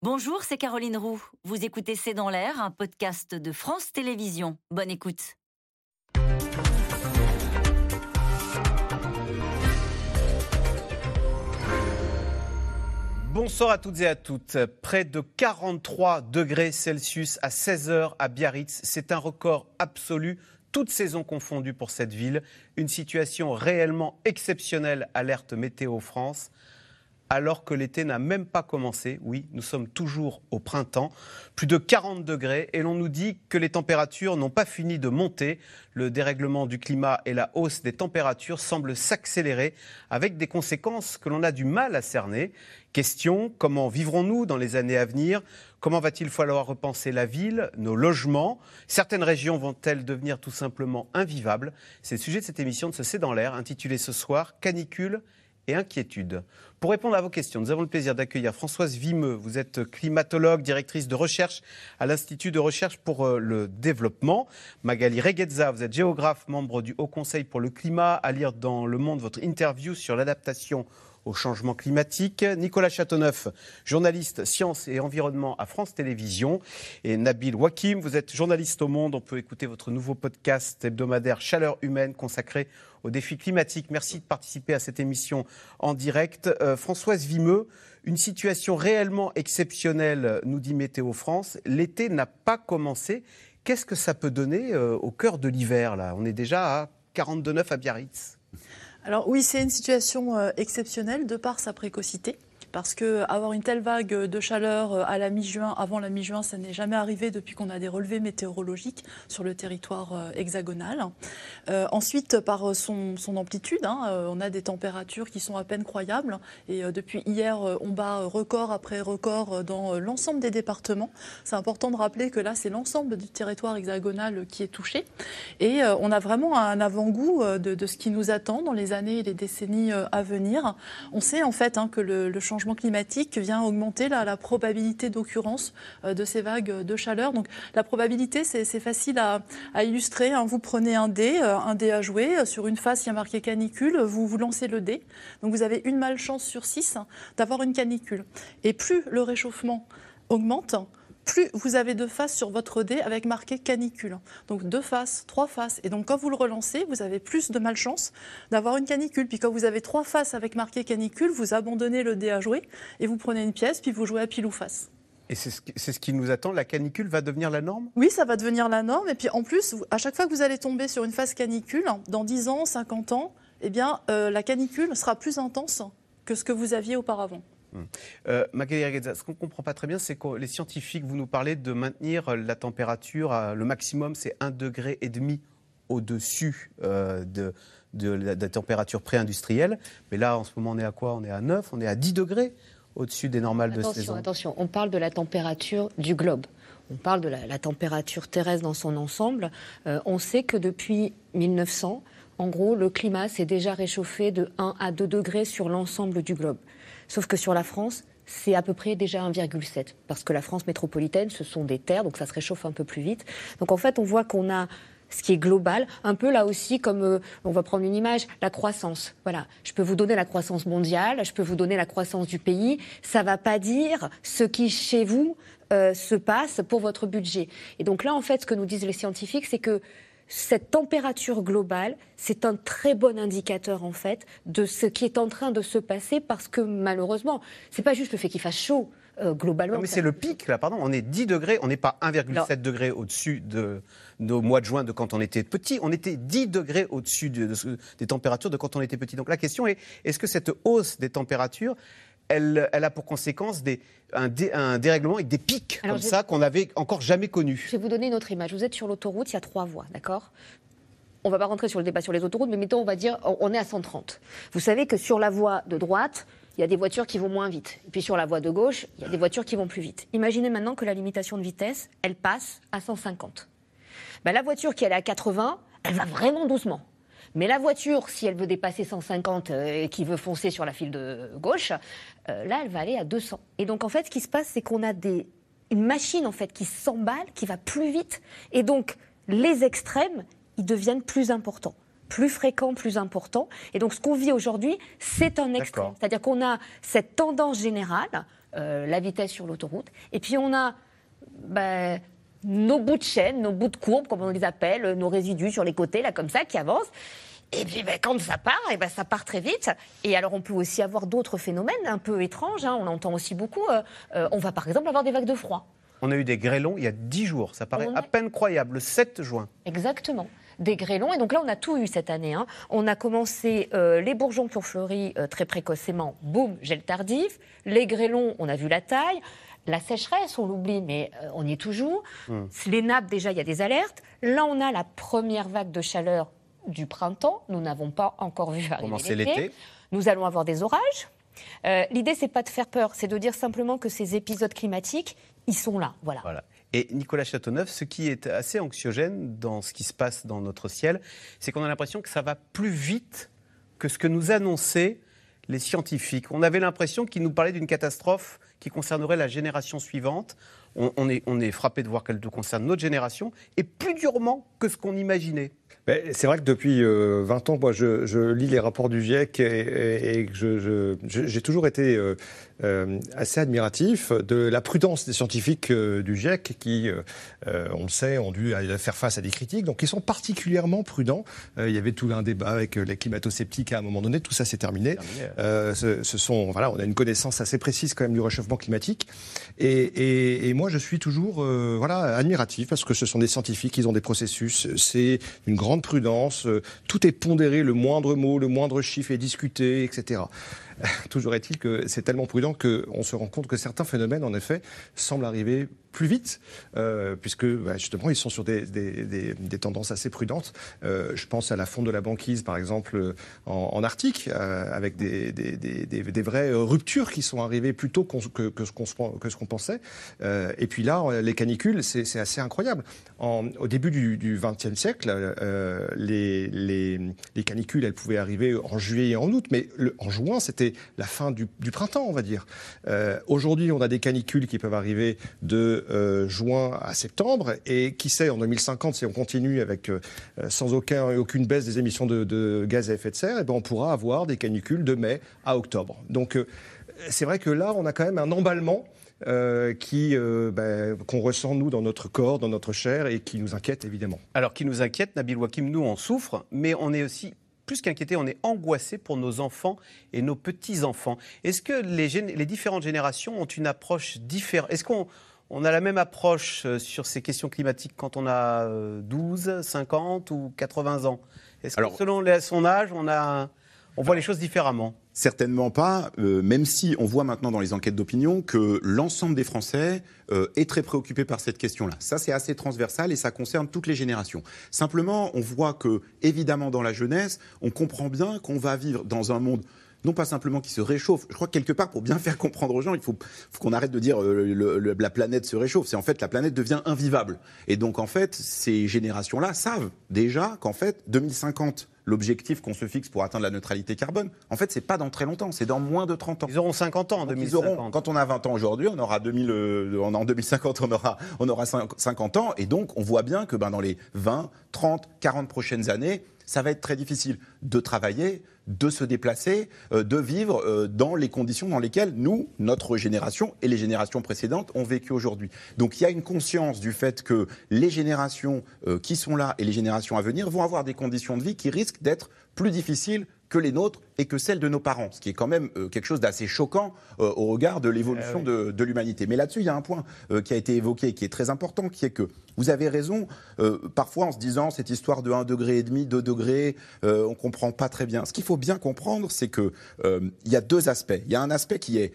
Bonjour, c'est Caroline Roux. Vous écoutez C'est dans l'air, un podcast de France Télévisions. Bonne écoute. Bonsoir à toutes et à toutes. Près de 43 degrés Celsius à 16 heures à Biarritz. C'est un record absolu, toutes saisons confondues pour cette ville. Une situation réellement exceptionnelle, alerte Météo France alors que l'été n'a même pas commencé. Oui, nous sommes toujours au printemps, plus de 40 degrés, et l'on nous dit que les températures n'ont pas fini de monter. Le dérèglement du climat et la hausse des températures semblent s'accélérer avec des conséquences que l'on a du mal à cerner. Question, comment vivrons-nous dans les années à venir? Comment va-t-il falloir repenser la ville, nos logements? Certaines régions vont-elles devenir tout simplement invivables? C'est le sujet de cette émission de ce C'est dans l'air, intitulée ce soir Canicule et inquiétude. Pour répondre à vos questions, nous avons le plaisir d'accueillir Françoise Vimeux. Vous êtes climatologue, directrice de recherche à l'Institut de recherche pour euh, le développement. Magali Reguezza, vous êtes géographe, membre du Haut Conseil pour le climat. À lire dans Le Monde votre interview sur l'adaptation au changement climatique. Nicolas Châteauneuf, journaliste sciences et environnement à France Télévisions. Et Nabil Wakim, vous êtes journaliste au Monde. On peut écouter votre nouveau podcast hebdomadaire Chaleur humaine consacré aux défis climatiques. Merci de participer à cette émission en direct. Euh, Françoise Vimeux, une situation réellement exceptionnelle, nous dit Météo France. L'été n'a pas commencé. Qu'est-ce que ça peut donner euh, au cœur de l'hiver On est déjà à 42,9 à Biarritz. Alors oui, c'est une situation euh, exceptionnelle de par sa précocité parce que avoir une telle vague de chaleur euh, à la mi-juin, avant la mi-juin, ça n'est jamais arrivé depuis qu'on a des relevés météorologiques sur le territoire euh, hexagonal. Euh, ensuite, par son, amplitude, hein, on a des températures qui sont à peine croyables. Et depuis hier, on bat record après record dans l'ensemble des départements. C'est important de rappeler que là, c'est l'ensemble du territoire hexagonal qui est touché. Et on a vraiment un avant-goût de, ce qui nous attend dans les années et les décennies à venir. On sait en fait hein, que le, le changement changement climatique vient augmenter la, probabilité d'occurrence euh, de ces vagues de chaleur. Donc la probabilité, c'est facile à, illustrer. Hein. Vous prenez un dé, euh, un dé à jouer. Sur une face, il y a marqué canicule. Vous, vous lancez le dé. Donc vous avez une malchance sur six d'avoir une canicule. Et plus le réchauffement augmente, plus vous avez de faces sur votre dé avec marqué canicule. Donc deux faces, trois faces. Et donc quand vous le relancez, vous avez plus de malchance d'avoir une canicule. Puis quand vous avez trois faces avec marqué canicule, vous abandonnez le dé à jouer et vous prenez une pièce, puis vous jouez à pile ou face. Et c'est ce, qui nous attend, la canicule va devenir la norme? Oui, ça va devenir la norme. Et puis en plus, à chaque fois que vous allez tomber sur une phase canicule, dans 10 ans, 50 ans, eh bien, euh, la canicule sera plus intense que ce que vous aviez auparavant. Hum. Euh, ce qu'on ne comprend pas très bien, c'est que les scientifiques, vous nous parlez de maintenir la température, le maximum, c'est 1,5 degré et demi au-dessus euh, de, de, la, température pré-industrielle. Mais là, en ce moment, on est à quoi? On est à 9, on est à 10 degrés au-dessus des normales de saison. Attention, on parle de la température du globe. On parle de la, température terrestre dans son ensemble. Euh, on sait que depuis 1900, en gros, le climat s'est déjà réchauffé de 1 à 2 degrés sur l'ensemble du globe. Sauf que sur la France, c'est à peu près déjà 1,7. Parce que la France métropolitaine, ce sont des terres, donc ça se réchauffe un peu plus vite. Donc en fait, on voit qu'on a ce qui est global, un peu là aussi comme euh, on va prendre une image, la croissance. Voilà, je peux vous donner la croissance mondiale, je peux vous donner la croissance du pays. Ça va pas dire ce qui chez vous euh, se passe pour votre budget. Et donc là, en fait, ce que nous disent les scientifiques, c'est que cette température globale, c'est un très bon indicateur en fait de ce qui est en train de se passer parce que malheureusement, c'est pas juste le fait qu'il fasse chaud. Euh, globalement. mais c'est le pic, là, pardon. On est 10 degrés, on n'est pas 1,7 degrés au-dessus de nos mois de juin de quand on était petit. On était 10 degrés au-dessus des températures de quand on était petit. Donc la question est, est-ce que cette hausse des températures, elle, a pour conséquence un, dérèglement avec des pics comme ça qu'on n'avait encore jamais connus. Je vais vous donner une autre image. Vous êtes sur l'autoroute, il y a trois voies, d'accord? On ne va pas rentrer sur le débat sur les autoroutes, mais mettons, on va dire, on est à 130. Vous savez que sur la voie de droite, il y a des voitures qui vont moins vite. Et puis sur la voie de gauche, il y a des voitures qui vont plus vite. Imaginez maintenant que la limitation de vitesse, elle passe à 150. Ben, la voiture qui est à 80, elle va vraiment doucement. Mais la voiture, si elle veut dépasser 150 euh, et qui veut foncer sur la file de gauche, euh, là, elle va aller à 200. Et donc, en fait, ce qui se passe, c'est qu'on a des, une machine en fait qui s'emballe, qui va plus vite. Et donc, les extrêmes, ils deviennent plus importants. plus fréquent, plus important. Et donc ce qu'on vit aujourd'hui, c'est un extrême. C'est-à-dire qu'on a cette tendance générale, euh, la vitesse sur l'autoroute, et puis on a ben, nos bouts de chaîne, nos bouts de courbe, comme on les appelle, nos résidus sur les côtés, là comme ça, qui avancent. Et puis ben, quand ça part, et ben, ça part très vite. Et alors on peut aussi avoir d'autres phénomènes un peu étranges, hein. on entend aussi beaucoup. Euh, euh, on va par exemple avoir des vagues de froid. On a eu des grêlons il y a 10 jours, ça paraît à peine croyable, le 7 juin. Exactement des grêlons. Et donc là, on a tout eu cette année. Hein. On a commencé euh, les bourgeons qui ont fleuri très précocement, boum, gel tardif. Les grêlons, on a vu la taille. La sécheresse, on l'oublie, mais on y est toujours. Hmm. Les nappes, déjà, il y a des alertes. Là, on a la première vague de chaleur du printemps. Nous n'avons pas encore vu arriver l'été? Nous allons avoir des orages. Euh, L'idée, c'est pas de faire peur, c'est de dire simplement que ces épisodes climatiques, ils sont là. Voilà. voilà. Et Nicolas Châteauneuf, ce qui est assez anxiogène dans ce qui se passe dans notre ciel, c'est qu'on a l'impression que ça va plus vite que ce que nous annonçaient les scientifiques. On avait l'impression qu'ils nous parlaient d'une catastrophe qui concernerait la génération suivante. On, est, frappé de voir qu'elle concerne notre génération, et plus durement que ce qu'on imaginait. C'est vrai que depuis 20 euh, ans, moi, je, lis les rapports du GIEC et, j'ai toujours été euh, euh, assez admiratif de la prudence des scientifiques du GIEC qui, on le sait, ont dû faire face à des critiques. Donc, ils sont particulièrement prudents. il y avait tout un débat avec les climato-sceptiques à un moment donné. Tout ça, c'est terminé. Ce, sont, voilà, on a une connaissance assez précise quand même du réchauffement climatique. Et, et moi, je suis toujours, voilà, admiratif parce que ce sont des scientifiques, ils ont des processus. C'est une grande prudence. Euh, tout est pondéré, le moindre mot, le moindre chiffre est discuté, etc. Toujours est-il que c'est tellement prudent qu'on se rend compte que certains phénomènes, en effet, semblent arriver plus vite, euh, puisque bah, justement ils sont sur des, tendances assez prudentes. Euh, je pense à la fonte de la banquise, par exemple, en, Arctique, avec des, vraies ruptures qui sont arrivées plus tôt que, ce qu'on pensait. et puis là, les canicules, c'est assez incroyable. au début du XXe siècle, les, canicules, elles pouvaient arriver en juillet et en août, mais en juin, c'était la fin du, printemps, on va dire. Euh, aujourd'hui, on a des canicules qui peuvent arriver de euh, juin à septembre, et qui sait, en 2050, si on continue avec euh, sans aucun, aucune baisse des émissions de, gaz à effet de serre, et eh ben on pourra avoir des canicules de mai à octobre. Donc c'est vrai que là, on a quand même un emballement. qui ben, qu'on ressent nous dans notre corps, dans notre chair et qui nous inquiète évidemment. Alors qui nous inquiète, Nabil Wakim, nous on souffre, mais on est aussi plus qu'inquiété, on est angoissé pour nos enfants et nos petits-enfants. Est-ce que les, les, différentes générations ont une approche différente Est-ce qu'on on a la même approche euh, sur ces questions climatiques quand on a 12, euh, 50 ou 80 ans Est-ce que selon son âge, on, a, on voit les choses différemment? Certainement pas, euh, même si on voit maintenant dans les enquêtes d'opinion que l'ensemble des Français euh, est très préoccupé par cette question-là. Ça, c'est assez transversal et ça concerne toutes les générations. Simplement, on voit que, évidemment, dans la jeunesse, on comprend bien qu'on va vivre dans un monde non pas simplement qui se réchauffe. Je crois que quelque part, pour bien faire comprendre aux gens, il faut, qu'on arrête de dire euh, la planète se réchauffe. C'est en fait la planète devient invivable. Et donc en fait, ces générations-là savent déjà qu'en fait 2050 l'objectif qu'on se fixe pour atteindre la neutralité carbone, en fait, c'est pas dans très longtemps, c'est dans moins de 30 ans. Ils auront 50 ans en 2050. quand on a 20 ans aujourd'hui, on aura 2000, euh, en 2050, on aura, on aura 50 ans, et donc on voit bien que ben, dans les 20, 30, 40 prochaines années, ça va être très difficile de travailler, de se déplacer, euh, de vivre euh, dans les conditions dans lesquelles nous, notre génération et les générations précédentes ont vécu aujourd'hui. Donc il y a une conscience du fait que les générations euh, qui sont là et les générations à venir vont avoir des conditions de vie qui risquent d'être plus difficiles que les nôtres et que celles de nos parents, ce qui est quand même euh, quelque chose d'assez choquant euh, au regard de l'évolution eh de, l'humanité. Mais là-dessus, il y a un point euh, qui a été évoqué, qui est très important, qui est que vous avez raison, parfois en se disant cette histoire de 1,5 degré, 2 degrés, on ne comprend pas très bien. Ce qu'il faut bien comprendre, c'est qu'il y a deux aspects. Il y a un aspect qui est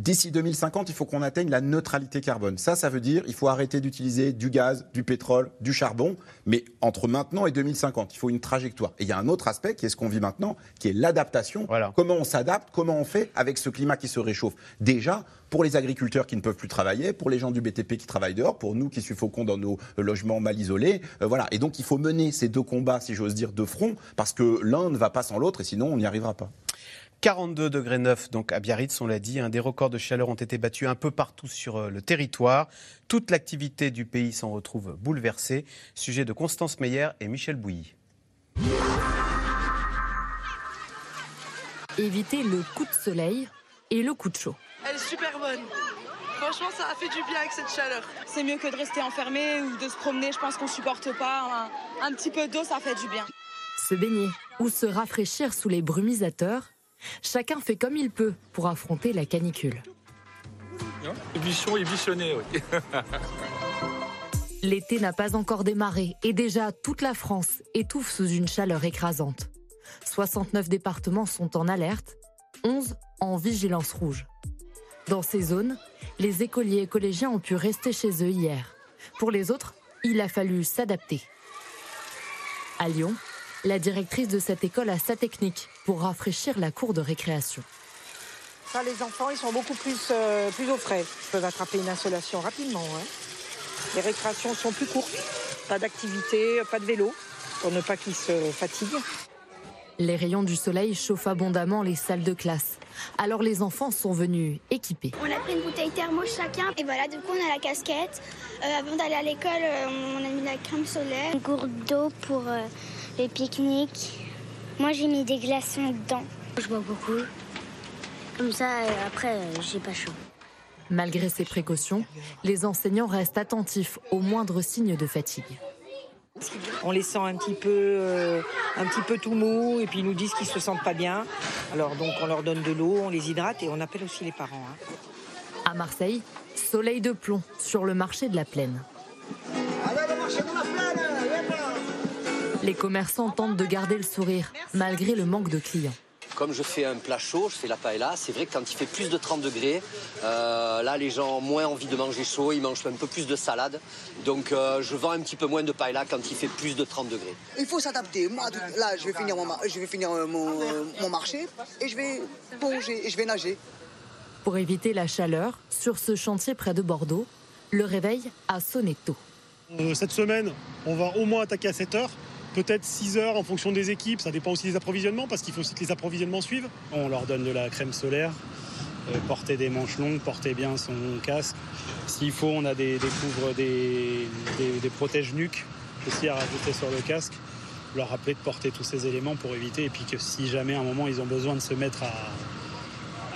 D'ici 2050, il faut qu'on atteigne la neutralité carbone. Ça, ça veut dire qu'il faut arrêter d'utiliser du gaz, du pétrole, du charbon. Mais entre maintenant et 2050, il faut une trajectoire. Et il y a un autre aspect qui est ce qu'on vit maintenant, qui est l'adaptation. Comment on s'adapte, comment on fait avec ce climat qui se réchauffe? Déjà, pour les agriculteurs qui ne peuvent plus travailler, pour les gens du BTP qui travaillent dehors, pour nous qui suffoquons dans nos logements mal isolés. Euh, voilà. Et donc, il faut mener ces deux combats, si j'ose dire, de front, parce que l'un ne va pas sans l'autre, et sinon, on n'y arrivera pas. 42 degrés 9 donc à Biarritz, on l'a dit. Des records de chaleur ont été battus un peu partout sur euh, le territoire. Toute l'activité du pays s'en retrouve bouleversée. Sujet de Constance Meyer et Michel Bouilly. Évitez le coup de soleil et le coup de chaud. Elle est super bonne. Franchement, ça a fait du bien avec cette chaleur. C'est mieux que de rester enfermé ou de se promener. Je pense qu'on supporte pas. Un, un petit peu d'eau, ça fait du bien. Se baigner ou se rafraîchir sous les brumisateurs, chacun fait comme il peut pour affronter la canicule. Oui. L'été n'a pas encore démarré et déjà toute la France étouffe sous une chaleur écrasante. 69 départements sont en alerte, 11 en vigilance rouge. Dans ces zones, les écoliers et collégiens ont pu rester chez eux hier. Pour les autres, il a fallu s'adapter. À Lyon, la directrice de cette école a sa technique pour rafraîchir la cour de récréation. Ça, les enfants, ils sont beaucoup plus, euh, plus au frais. Ils peuvent attraper une insolation rapidement. Hein. Les récréations sont plus courtes. Pas d'activité, pas de vélo, pour ne pas qu'ils se fatiguent. Les rayons du soleil chauffent abondamment les salles de classe. Alors les enfants sont venus équipés. On a pris une bouteille thermo chacun. Et voilà, du coup, on a la casquette. Euh, avant d'aller à l'école, euh, on a mis la crème solaire. Une gourde d'eau pour euh, les pique-niques. Moi, j'ai mis des glaçons dedans. Je bois beaucoup. Comme ça, après, j'ai pas chaud. Malgré ces précautions, les enseignants restent attentifs aux moindres signes de fatigue. On les sent un petit peu, euh, un petit peu tout mou et puis ils nous disent qu'ils se sentent pas bien. Alors donc on leur donne de l'eau, on les hydrate et on appelle aussi les parents. Hein. À Marseille, soleil de plomb sur le marché de la Plaine. Les commerçants tentent de garder le sourire malgré le manque de clients. Comme je fais un plat chaud, je fais la paella, c'est vrai que quand il fait plus de 30 degrés, euh, là les gens ont moins envie de manger chaud, ils mangent un peu plus de salade. Donc euh, je vends un petit peu moins de paella quand il fait plus de 30 degrés. Il faut s'adapter. Moi, là, je vais finir, mon, je vais finir euh, mon, mon marché et je vais plonger et je vais nager. Pour éviter la chaleur, sur ce chantier près de Bordeaux, le réveil a sonné tôt. Cette semaine, on va au moins attaquer à 7 heures peut-être 6 heures en fonction des équipes. Ça dépend aussi des approvisionnements parce qu'il faut aussi que les approvisionnements suivent. On leur donne de la crème solaire, euh, porter des manches longues, porter bien son casque. S'il faut, on a des, couvres, des, protèges nuques aussi à rajouter sur le casque. Leur rappeler de porter tous ces éléments pour éviter. Et puis que si jamais à un moment ils ont besoin de se mettre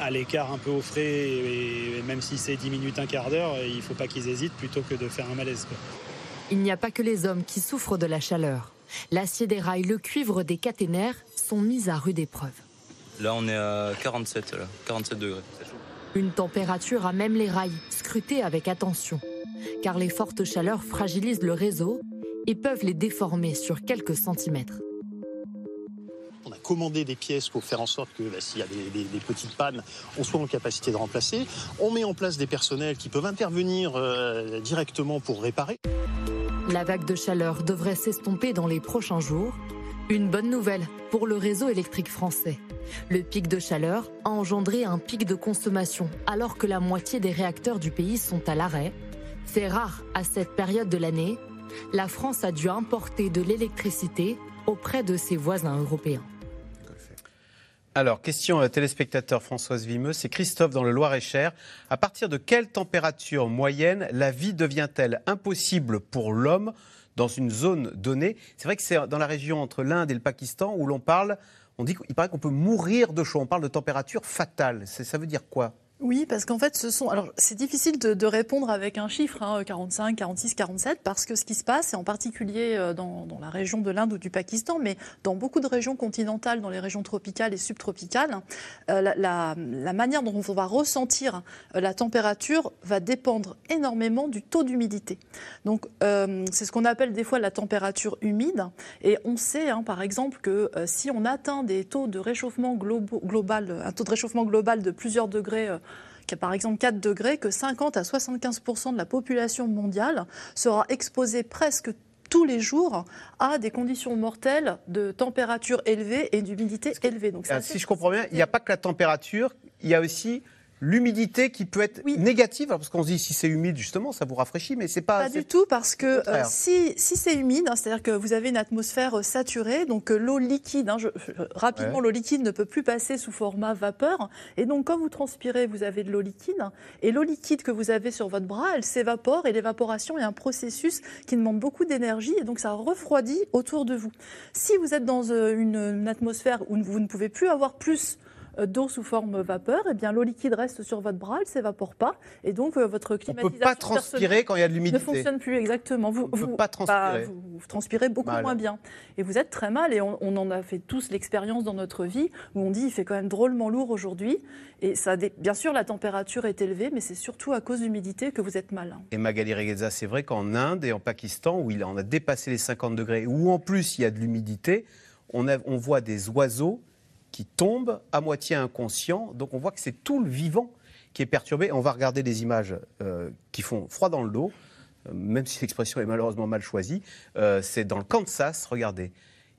à, l'écart un peu au frais, et, même si c'est 10 minutes, un quart d'heure, il ne faut pas qu'ils hésitent plutôt que de faire un malaise. Il n'y a pas que les hommes qui souffrent de la chaleur. L'acier des rails, le cuivre des caténaires sont mis à rude épreuve. Là, on est à 47, là, 47 degrés. Une température à même les rails, scrutés avec attention, car les fortes chaleurs fragilisent le réseau et peuvent les déformer sur quelques centimètres. On a commandé des pièces pour faire en sorte que bah, s'il y a des, des, des, petites pannes, on soit en capacité de remplacer. On met en place des personnels qui peuvent intervenir euh, directement pour réparer. La vague de chaleur devrait s'estomper dans les prochains jours. Une bonne nouvelle pour le réseau électrique français. Le pic de chaleur a engendré un pic de consommation alors que la moitié des réacteurs du pays sont à l'arrêt. C'est rare à cette période de l'année. La France a dû importer de l'électricité auprès de ses voisins européens. Alors, question à téléspectateur Françoise Vimeux, c'est Christophe dans le Loir-et-Cher. À partir de quelle température moyenne la vie devient-elle impossible pour l'homme dans une zone donnée? C'est vrai que c'est dans la région entre l'Inde et le Pakistan où l'on parle, on dit qu'il paraît qu'on peut mourir de chaud. On parle de température fatale. Ça veut dire quoi? Oui, parce qu'en fait, ce sont. Alors, c'est difficile de, répondre avec un chiffre, hein, 45, 46, 47, parce que ce qui se passe, et en particulier dans, dans la région de l'Inde ou du Pakistan, mais dans beaucoup de régions continentales, dans les régions tropicales et subtropicales, euh, la, manière dont on va ressentir euh, la température va dépendre énormément du taux d'humidité. Donc, euh, c'est ce qu'on appelle des fois la température humide. Et on sait, hein, par exemple, que euh, si on atteint des taux de réchauffement global, un taux de réchauffement global de plusieurs degrés par exemple 4 degrés, que 50 à 75% de la population mondiale sera exposée presque tous les jours à des conditions mortelles de température élevée et d'humidité élevée. Donc, si je comprends bien, il n'y a pas que la température, il y a aussi l'humidité qui peut être oui. négative, parce qu'on se dit si c'est humide justement, ça vous rafraîchit, mais c'est pas. Pas du tout, parce que euh, si, si c'est humide, hein, c'est-à-dire que vous avez une atmosphère saturée, donc euh, l'eau liquide, hein, je, je, rapidement ouais. l'eau liquide ne peut plus passer sous format vapeur, et donc quand vous transpirez, vous avez de l'eau liquide, et l'eau liquide que vous avez sur votre bras, elle s'évapore, et l'évaporation est un processus qui demande beaucoup d'énergie, et donc ça refroidit autour de vous. Si vous êtes dans euh, une, une atmosphère où vous ne pouvez plus avoir plus euh, d'eau sous forme vapeur, eh bien l'eau liquide reste sur votre bras, elle ne s'évapore pas, et donc euh, votre On climatisation peut pas transpirer quand il y a de ne l'humidité. fonctionne plus exactement. Vous, On peut vous- pas bah, transpirer. vous, vous transpirez beaucoup Mal. moins bien. Et vous êtes très mal. Et on, on en a fait tous l'expérience dans notre vie où on dit il fait quand même drôlement lourd aujourd'hui. Et ça, bien sûr, la température est élevée, mais c'est surtout à cause de l'humidité que vous êtes mal. Et Magali Regueza, c'est vrai qu'en Inde et en Pakistan, où il on a dépassé les 50 degrés, où en plus il y a de l'humidité, on, a- on voit des oiseaux qui tombent à moitié inconscients. Donc on voit que c'est tout le vivant qui est perturbé. On va regarder des images euh, qui font froid dans le dos, euh, même si l'expression est malheureusement mal choisie. Euh, c'est dans le Kansas, regardez.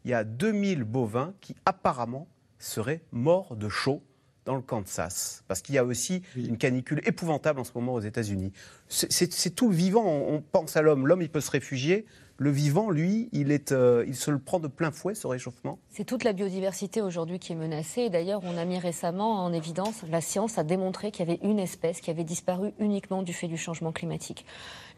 Il y a 2000 bovins qui apparemment seraient morts de chaud dans le Kansas, parce qu'il y a aussi une canicule épouvantable en ce moment aux États-Unis. C'est- tout le vivant. On, on pense à l'homme. L'homme, il peut se réfugier. Le vivant, lui, euh, il se le prend de plein fouet, ce réchauffement. C'est toute la biodiversité aujourd'hui qui est menacée. D'ailleurs, on a mis récemment en évidence, la science a démontré qu'il y avait une espèce qui avait disparu uniquement du fait du changement climatique.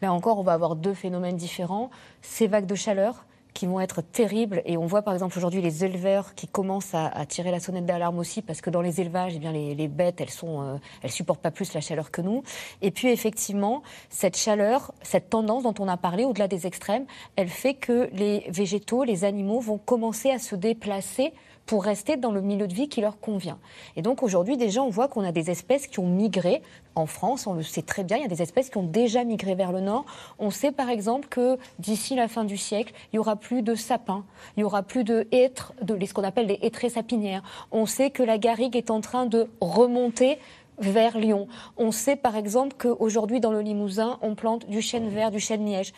Là encore, on va avoir deux phénomènes différents. Ces vagues de chaleur qui vont être terribles. Et on voit par exemple aujourd'hui les éleveurs qui commencent à, tirer la sonnette d'alarme aussi parce que dans les élevages, eh bien, les, les bêtes, elles sont, euh, elles supportent pas plus la chaleur que nous. Et puis effectivement, cette chaleur, cette tendance dont on a parlé au-delà des extrêmes, elle fait que les végétaux, les animaux vont commencer à se déplacer pour rester dans le milieu de vie qui leur convient. Et donc aujourd'hui, déjà, on voit qu'on a des espèces qui ont migré. En France, on le sait très bien, il y a des espèces qui ont déjà migré vers le nord. On sait par exemple que d'ici la fin du siècle, il y aura plus de sapins, il y aura plus de hêtres, de ce qu'on appelle des hêtrées sapinières. On sait que la garrigue est en train de remonter vers Lyon. On sait par exemple qu'aujourd'hui dans le Limousin, on plante du chêne vert, du chêne liège.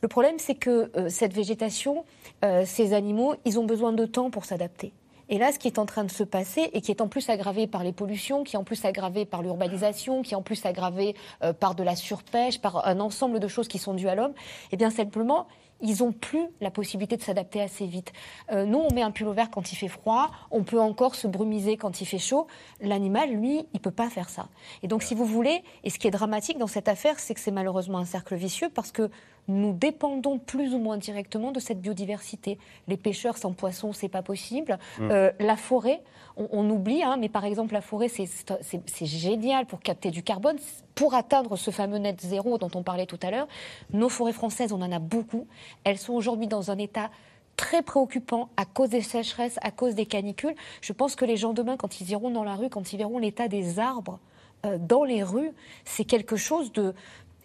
Le problème, c'est que euh, cette végétation, euh, ces animaux, ils ont besoin de temps pour s'adapter. Et là, ce qui est en train de se passer, et qui est en plus aggravé par les pollutions, qui est en plus aggravé par l'urbanisation, qui est en plus aggravé euh, par de la surpêche, par un ensemble de choses qui sont dues à l'homme, eh bien simplement, ils n'ont plus la possibilité de s'adapter assez vite. Euh, nous, on met un pull vert quand il fait froid, on peut encore se brumiser quand il fait chaud. L'animal, lui, il peut pas faire ça. Et donc, si vous voulez, et ce qui est dramatique dans cette affaire, c'est que c'est malheureusement un cercle vicieux parce que nous dépendons plus ou moins directement de cette biodiversité. Les pêcheurs sans poissons, c'est pas possible. Mm. Euh, la forêt, on, on oublie, hein, mais par exemple, la forêt, c'est génial pour capter du carbone. Pour atteindre ce fameux net zéro dont on parlait tout à l'heure, nos forêts françaises, on en a beaucoup. Elles sont aujourd'hui dans un état très préoccupant à cause des sécheresses, à cause des canicules. Je pense que les gens demain, quand ils iront dans la rue, quand ils verront l'état des arbres euh, dans les rues, c'est quelque chose de...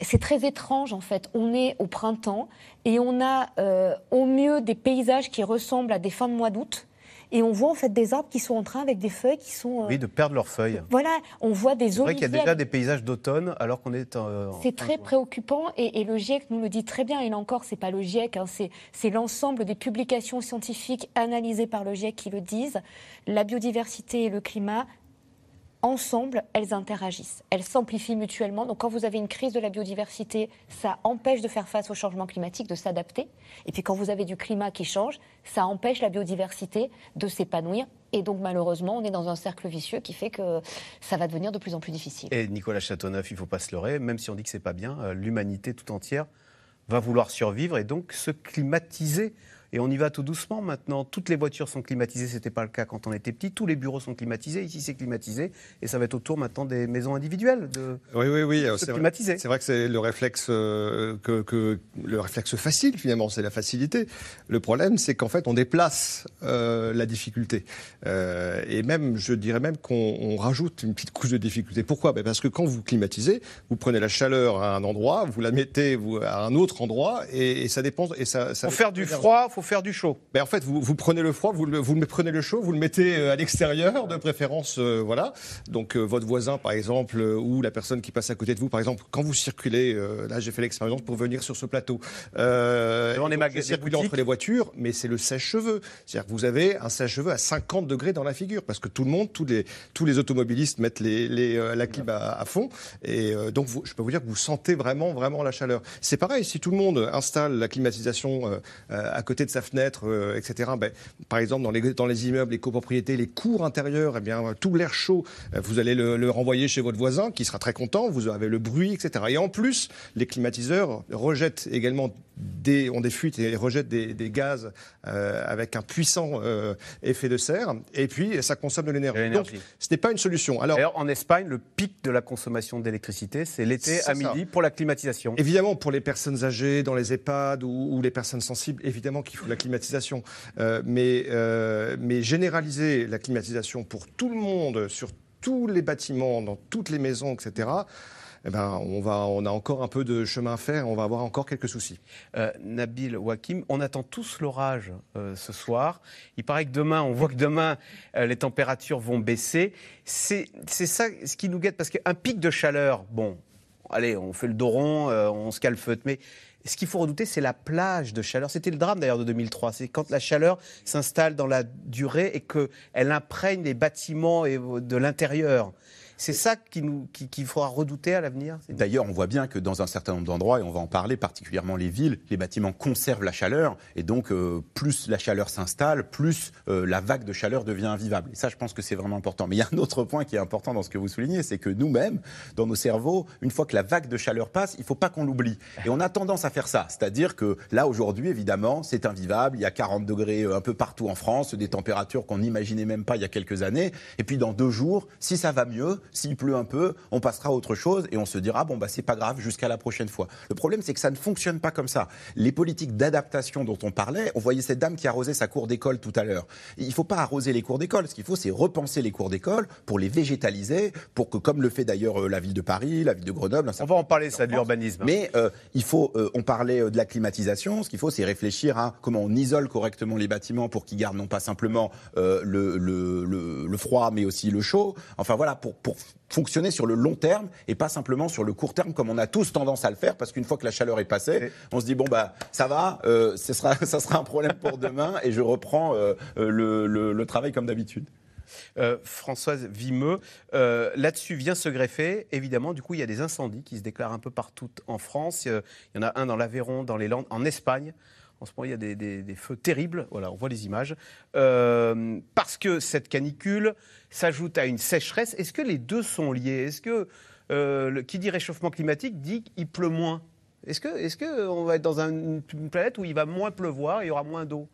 C'est très étrange en fait. On est au printemps et on a euh, au mieux des paysages qui ressemblent à des fins de mois d'août. Et on voit en fait des arbres qui sont en train avec des feuilles qui sont. euh, Oui, de perdre leurs feuilles. Voilà, on voit des C'est vrai qu'il y a oliviers déjà avec- des paysages d'automne alors qu'on est en. c'est très préoccupant et, et le GIEC nous le dit très bien. Et là encore, c'est pas le GIEC, hein, c'est, c'est l'ensemble des publications scientifiques analysées par le GIEC qui le disent. La biodiversité et le climat, ensemble, elles interagissent. Elles s'amplifient mutuellement. Donc quand vous avez une crise de la biodiversité, ça empêche de faire face au changement climatique, de s'adapter. Et puis quand vous avez du climat qui change, ça empêche la biodiversité de s'épanouir. Et donc malheureusement, on est dans un cercle vicieux qui fait que ça va devenir de plus en plus difficile. Et Nicolas Châteauneuf, il ne faut pas se leurrer, même si on dit que c'est pas bien, euh, l'humanité tout entière va vouloir survivre et donc se climatiser. Et on y va tout doucement maintenant. Toutes les voitures sont climatisées, ce n'était pas le cas quand on était petit. Tous les bureaux sont climatisés, ici c'est climatisé. Et ça va être autour maintenant des maisons individuelles de Oui, oui, oui. se C'est vrai, climatiser. c'est vrai que c'est le réflexe euh, que, que- le réflexe facile finalement, c'est la facilité. Le problème, c'est qu'en fait, on déplace euh, la difficulté, Euh, et même, je dirais même qu'on on rajoute une petite couche de difficulté. Pourquoi? Ben Parce que quand vous climatisez, vous prenez la chaleur à un endroit, vous la mettez à un autre endroit, et, et ça dépend. Et ça, ça Faut faire du froid, faut faire du chaud. Ben en fait, vous, vous prenez le froid, vous, le, vous prenez le chaud, vous le mettez euh, à l'extérieur, de préférence, euh, voilà. Donc euh, votre voisin, par exemple, euh, ou la personne qui passe à côté de vous, par exemple, quand vous circulez, euh, là j'ai fait l'expérience pour venir sur ce plateau. Euh, magasins, j'ai circulé entre les voitures, mais c'est le sèche-cheveux. C'est-à-dire que vous avez un sèche-cheveux à 50 degrés dans la figure, parce que tout le monde, tous les, tous les automobilistes mettent les, les, euh, la clim à, à fond, et euh, donc vous, je peux vous dire que vous sentez vraiment, vraiment la chaleur. C'est pareil, si tout le monde installe la climatisation euh, euh, à côté de sa fenêtre, euh, etc. Ben, par exemple, dans les, dans les immeubles, les copropriétés, les cours intérieurs, eh bien, tout l'air chaud, euh, vous allez le, le renvoyer chez votre voisin qui sera très content, vous avez le bruit, etc. Et en plus, les climatiseurs rejettent également des, ont des fuites et rejettent des, des gaz euh, avec un puissant euh, effet de serre, et puis ça consomme de l'énergie. Donc, ce n'est pas une solution. Alors, D'ailleurs, en Espagne, le pic de la consommation d'électricité, c'est l'été à ça. midi pour la climatisation. Évidemment, pour les personnes âgées, dans les EHPAD ou, ou les personnes sensibles, évidemment qu'il faut de la climatisation. Euh, mais, euh, mais généraliser la climatisation pour tout le monde, sur tous les bâtiments, dans toutes les maisons, etc., eh ben, on, va, on a encore un peu de chemin à faire, on va avoir encore quelques soucis. Euh, Nabil Wakim, on attend tous l'orage ce soir. Il paraît que demain, on voit que demain, les températures vont baisser. C'est ça ce qui nous guette, parce qu'un pic de chaleur, bon, allez, on fait le dos rond, on se calfeute, mais ce qu'il faut redouter, c'est la plage de chaleur. C'était le drame d'ailleurs de 2003. C'est quand la chaleur s'installe dans la durée et qu'elle imprègne les bâtiments et de l'intérieur. C'est ça qu'il qu'il faudra redouter à l'avenir D'ailleurs, on voit bien que dans un certain nombre d'endroits, et on va en parler, particulièrement les villes, les bâtiments conservent la chaleur, et donc euh, plus la chaleur s'installe, plus euh, la vague de chaleur devient invivable. Et ça, je pense que c'est vraiment important. Mais il y a un autre point qui est important dans ce que vous soulignez, c'est que nous-mêmes, dans nos cerveaux, une fois que la vague de chaleur passe, il ne faut pas qu'on l'oublie. Et on a tendance à faire ça. C'est-à-dire que là, aujourd'hui, évidemment, c'est invivable. Il y a 40 degrés euh, un peu partout en France, des températures qu'on n'imaginait même pas il y a quelques années. Et puis dans deux jours, si ça va mieux, s'il pleut un peu, on passera à autre chose et on se dira, bon, bah, c'est pas grave, jusqu'à la prochaine fois. Le problème, c'est que ça ne fonctionne pas comme ça. Les politiques d'adaptation dont on parlait, on voyait cette dame qui arrosait sa cour d'école tout à l'heure. Il ne faut pas arroser les cours d'école. Ce qu'il faut, c'est repenser les cours d'école pour les végétaliser, pour que, comme le fait d'ailleurs euh, la ville de Paris, la ville de Grenoble, On va en parler, ça, de l'urbanisme. mais euh, il faut, euh, on parlait de la climatisation, ce qu'il faut, c'est réfléchir à comment on isole correctement les bâtiments pour qu'ils gardent non pas simplement euh, le, le, le, le froid, mais aussi le chaud. Enfin voilà, pour, pour fonctionner sur le long terme et pas simplement sur le court terme comme on a tous tendance à le faire, parce qu'une fois que la chaleur est passée, on se dit bon bah ça va, euh, ce sera, ça sera un problème pour demain et je reprends euh, euh, le, le, le travail comme d'habitude. Euh, Françoise Vimeux, euh, là-dessus vient se greffer, évidemment, du coup, il y a des incendies qui se déclarent un peu partout en France. Euh, Il y en a un dans l'Aveyron, dans les Landes, en Espagne. En ce moment, il y a des, feux terribles. Voilà, on voit les images. Euh, parce que cette canicule s'ajoute à une sécheresse. Est-ce que les deux sont liés? Est-ce que euh, qui dit réchauffement climatique dit qu'il pleut moins? Est-ce que, on va être dans un- une planète où il va moins pleuvoir il y aura moins d'eau?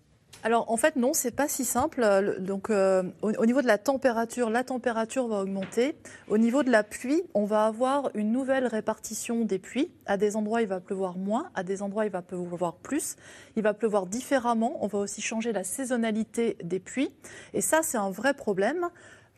Alors en fait non, c'est pas si simple. Euh, Donc euh, au, au niveau de la température, la température va augmenter. Au niveau de la pluie, on va avoir une nouvelle répartition des pluies. À des endroits, il va pleuvoir moins, à des endroits, il va pleuvoir plus. Il va pleuvoir différemment. On va aussi changer la saisonnalité des pluies. Et ça, c'est un vrai problème.